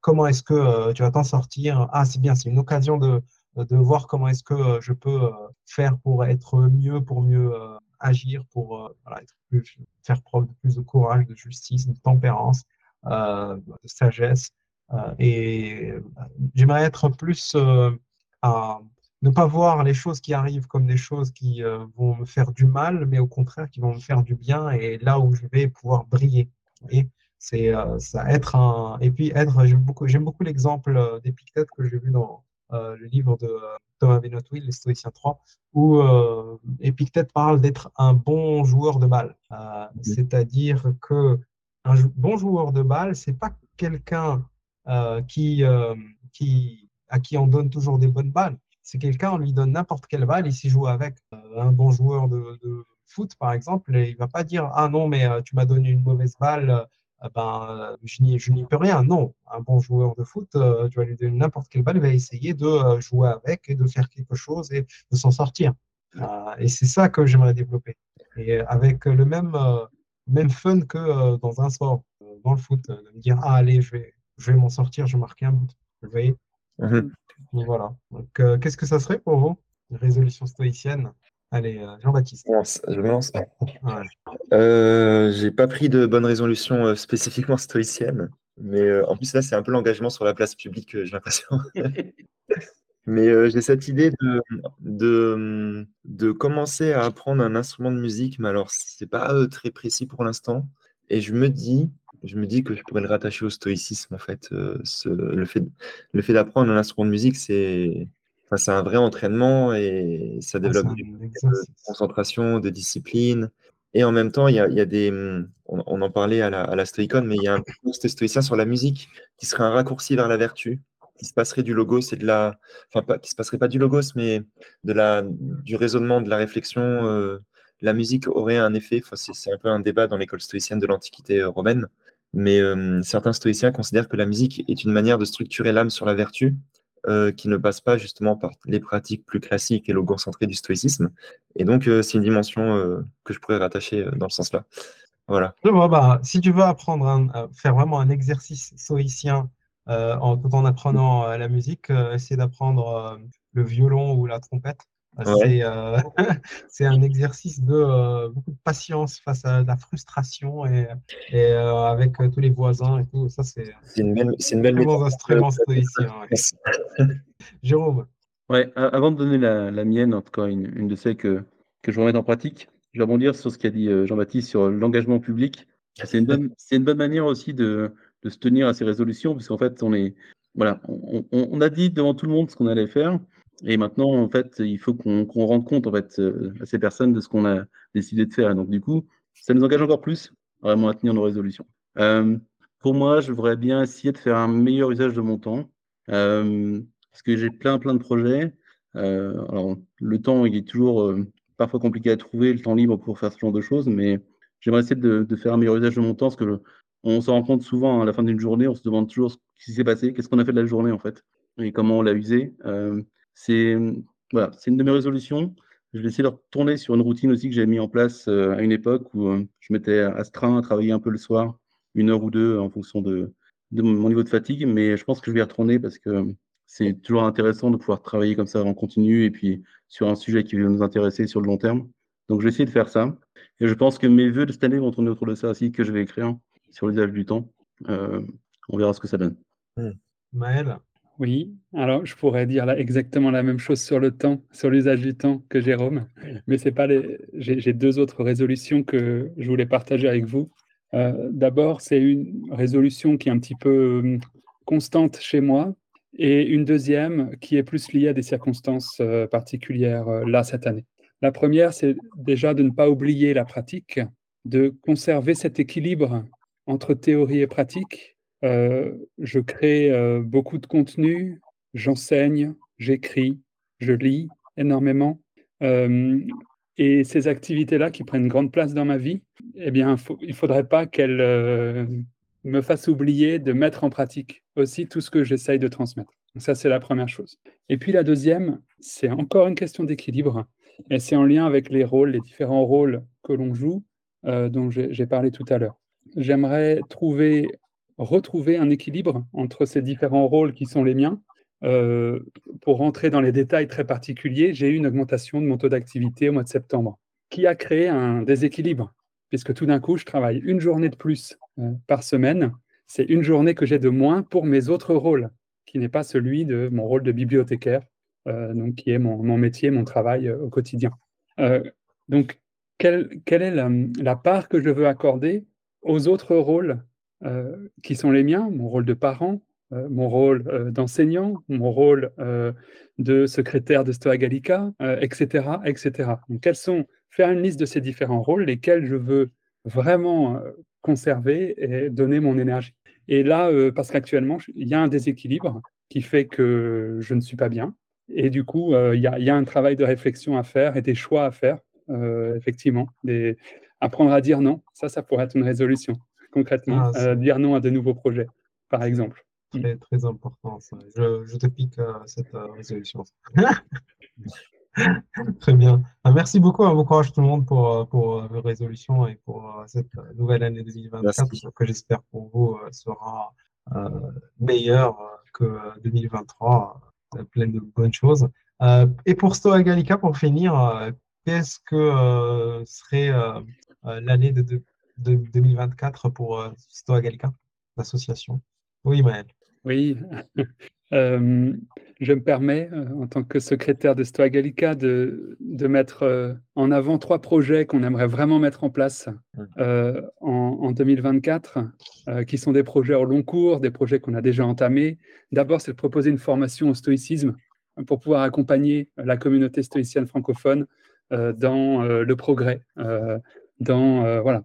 comment est-ce que tu vas t'en sortir? Ah, c'est bien, c'est une occasion de, de voir comment est-ce que je peux faire pour être mieux, pour mieux agir, pour être plus, faire preuve de plus de courage, de justice, de tempérance, euh, de sagesse. Euh, et euh, j'aimerais être plus à ne pas voir les choses qui arrivent comme des choses qui vont me faire du mal, mais au contraire qui vont me faire du bien et là où je vais pouvoir briller. Et c'est ça être un et puis être j'aime beaucoup j'aime beaucoup l'exemple d'Épictète que j'ai vu dans le livre de Thomas Benoît Les Stoïciens 3 où Épictète parle d'être un bon joueur de balle c'est-à-dire que un bon joueur de balle, c'est pas quelqu'un euh, qui, euh, qui, à qui on donne toujours des bonnes balles. C'est quelqu'un, on lui donne n'importe quelle balle, il s'y joue avec. Euh, un bon joueur de, foot, par exemple, il va pas dire Ah non, mais tu m'as donné une mauvaise balle, ben, je n'y peux rien. Non, un bon joueur de foot, tu vas lui donner n'importe quelle balle, il va essayer de jouer avec et de faire quelque chose et de s'en sortir. et c'est ça que j'aimerais développer. Et avec le même même fun que euh, dans un sport. dans le foot, de me dire, ah allez, je vais, je vais m'en sortir, je vais marquer un but. Vous voyez Mhm. Voilà. Donc, qu'est-ce que ça serait pour vous Une résolution stoïcienne? Allez, Jean-Baptiste. Je me lance. Euh, j'ai pas pris de bonne résolution spécifiquement stoïcienne, mais en plus là, c'est un peu l'engagement sur la place publique, j'ai l'impression. Mais j'ai cette idée de, de, de, commencer à apprendre un instrument de musique, mais alors c'est pas très précis pour l'instant. Et je me dis, je me dis que je pourrais le rattacher au stoïcisme en fait. Ce, le fait, le fait d'apprendre un instrument de musique, c'est enfin, c'est un vrai entraînement et ça ah, développe de concentration, de discipline. Et en même temps, il y a, il y a des, mmh, on, en parlait à la, à la mais il y a un post stoïcien sur la musique qui serait un raccourci vers la vertu qui se passerait du logos et de la, enfin pas, qui se passerait pas du logos, mais de la, du raisonnement, de la réflexion. Euh, la musique aurait un effet. Enfin, c'est un peu un débat dans l'école stoïcienne de l'Antiquité euh, romaine, mais euh, certains stoïciens considèrent que la musique est une manière de structurer l'âme sur la vertu, qui ne passe pas justement par les pratiques plus classiques et logocentrées du stoïcisme. Et donc, c'est une dimension que je pourrais rattacher dans ce sens-là. Voilà. bah, si tu veux apprendre faire vraiment un exercice stoïcien euh, en, tout en apprenant euh, la musique, euh, essayer d'apprendre le violon ou la trompette. C'est un exercice de beaucoup de patience face à la frustration et, et avec tous les voisins et tout. Ça, c'est une belle, une belle instrument stoïcien. Jérôme. Ouais, avant de donner la, la, mienne, en tout cas une, une de celles que, que je remets en pratique, je vais rebondir sur ce qu'a dit Jean-Baptiste sur l'engagement public. C'est une, bonne, une bonne manière aussi de, de se tenir à ces résolutions, parce qu'en fait, on est, voilà, on, a dit devant tout le monde ce qu'on allait faire, et maintenant, en fait, il faut qu'on rende compte en fait euh, à ces personnes de ce qu'on a décidé de faire. donc, du coup, ça nous engage encore plus vraiment à tenir nos résolutions. Euh, pour moi, je voudrais bien essayer de faire un meilleur usage de mon temps, euh, parce que j'ai plein, plein de projets. alors, le temps, il est toujours parfois compliqué à trouver, le temps libre pour faire ce genre de choses, mais j'aimerais essayer de, faire un meilleur usage de mon temps, parce que on se rend compte souvent à la fin d'une journée, on se demande toujours ce qui s'est passé, qu'est-ce qu'on a fait de la journée en fait, et comment on l'a usé. C'est voilà, une de mes résolutions. Je vais essayer de retourner sur une routine aussi que j'ai mis en place euh, à une époque où euh, je m'étais astreint à travailler un peu le soir, une heure ou deux en fonction de, mon niveau de fatigue, mais je pense que je vais y retourner parce que c'est toujours intéressant de pouvoir travailler comme ça en continu et puis sur un sujet qui va nous intéresser sur le long terme. Donc je vais essayer de faire ça. Et je pense que mes vœux de cette année vont tourner autour de ça aussi, que je vais écrire sur l'usage du temps. Euh, on verra ce que ça donne. Hmm. Maël Oui, alors je pourrais dire là exactement la même chose sur le temps, sur l'usage du temps que Jérôme, mais c'est pas les. J'ai deux autres résolutions que je voulais partager avec vous. Euh, d'abord, c'est une résolution qui est un petit peu hum, constante chez moi, et une deuxième qui est plus liée à des circonstances euh, particulières là cette année. La première, c'est déjà de ne pas oublier la pratique, de conserver cet équilibre entre théorie et pratique. Euh, je crée euh, beaucoup de contenu, j'enseigne, j'écris, je lis énormément. Euh, et ces activités-là qui prennent grande place dans ma vie, eh bien, il ne faudrait pas qu'elles me fassent oublier de mettre en pratique aussi tout ce que j'essaye de transmettre. ça, c'est la première chose. Et puis la deuxième, c'est encore une question d'équilibre. Et c'est en lien avec les rôles, les différents rôles que l'on joue, dont j'ai parlé tout à l'heure j'aimerais trouver, retrouver un équilibre entre ces différents rôles qui sont les miens. Euh, pour rentrer dans les détails très particuliers, j'ai eu une augmentation de mon taux d'activité au mois de septembre, qui a créé un déséquilibre, puisque tout d'un coup, je travaille une journée de plus euh, par semaine. C'est une journée que j'ai de moins pour mes autres rôles, qui n'est pas celui de mon rôle de bibliothécaire, euh, donc qui est mon, métier, mon travail au quotidien. donc, quelle, quelle est la, part que je veux accorder aux autres rôles qui sont les miens, mon rôle de parent, euh, mon rôle euh, d'enseignant, mon rôle de secrétaire de Stoa Gallica, etc., etc. Donc, quels sont faire une liste de ces différents rôles, lesquels je veux vraiment conserver et donner mon énergie. Et là, parce qu'actuellement, il y a un déséquilibre qui fait que je ne suis pas bien. Et du coup, il y, a un travail de réflexion à faire et des choix à faire, effectivement. Apprendre à dire non, ça, ça pourrait être une résolution, concrètement. Ah, euh, dire non à de nouveaux projets, par exemple. Très, très important, ça. Je, te pique euh, cette euh, résolution. Très bien. Ah, merci beaucoup. Bon courage tout le monde pour, pour vos résolutions et pour cette nouvelle année 2024 que j'espère pour vous sera meilleure que 2023, pleine de bonnes choses. et pour Stoa Gallica, pour finir, qu'est-ce que serait l'année de, de, 2024 pour Stoa Gallica, l'association Oui, Maël. Oui, euh, je me permets, euh, en tant que secrétaire de Stoa Gallica, de, de mettre euh, en avant trois projets qu'on aimerait vraiment mettre en place en, en, 2024, qui sont des projets au long cours, des projets qu'on a déjà entamés. D'abord, c'est de proposer une formation au stoïcisme pour pouvoir accompagner la communauté stoïcienne francophone dans le progrès, dans voilà,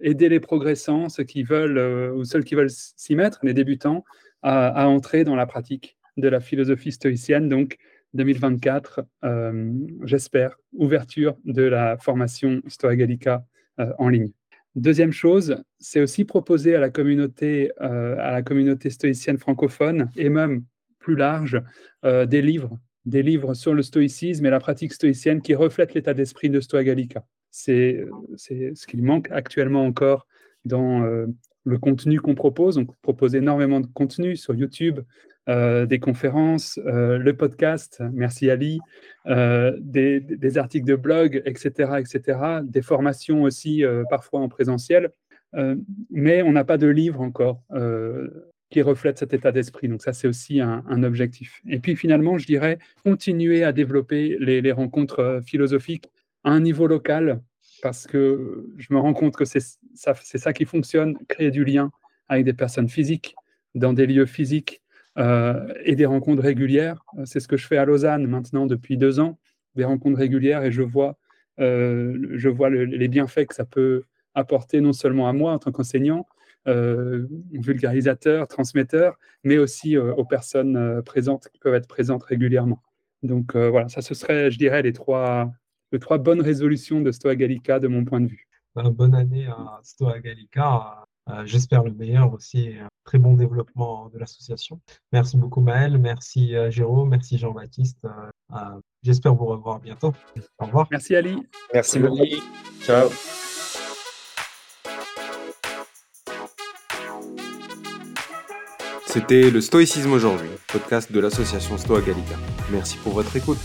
aider les progressants, ceux qui veulent ou ceux qui veulent s'y mettre, les débutants, à, entrer dans la pratique de la philosophie stoïcienne. Donc, 2024, euh, j'espère, ouverture de la formation Stoa Gallica euh, en ligne. Deuxième chose, c'est aussi proposer à la communauté, euh, à la communauté stoïcienne francophone et même plus large des livres, des livres sur le stoïcisme et la pratique stoïcienne qui reflètent l'état d'esprit de Stoa Gallica. C'est ce qui manque actuellement encore dans le contenu qu'on propose. On propose énormément de contenu sur YouTube, euh, des conférences, euh, le podcast, merci Ali, euh, des, articles de blog, etc., etc., des formations aussi parfois en présentiel. mais on n'a pas de livre encore qui reflète cet état d'esprit. Donc ça, c'est aussi un, objectif. Et puis finalement, je dirais continuer à développer les rencontres philosophiques à un niveau local, parce que je me rends compte que c'est ça, qui fonctionne, créer du lien avec des personnes physiques, dans des lieux physiques euh, et des rencontres régulières. C'est ce que je fais à Lausanne maintenant depuis deux ans, des rencontres régulières et je vois, euh, je vois les bienfaits que ça peut apporter non seulement à moi en tant qu'enseignant, euh, vulgarisateur, transmetteur, mais aussi aux personnes présentes qui peuvent être présentes régulièrement. Donc voilà, ça ce serait, je dirais, les trois, de trois bonnes résolutions de Stoa Gallica de mon point de vue. Ben, bonne année à Stoa Gallica. Euh, j'espère le meilleur aussi. Un très bon développement de l'association. Merci beaucoup Maël, merci euh, Jérôme, merci Jean-Baptiste. Euh, j'espère vous revoir bientôt. Au revoir. Merci Ali. Merci beaucoup. Ciao. C'était le Stoïcisme aujourd'hui, podcast de l'association Stoa Gallica. Merci pour votre écoute.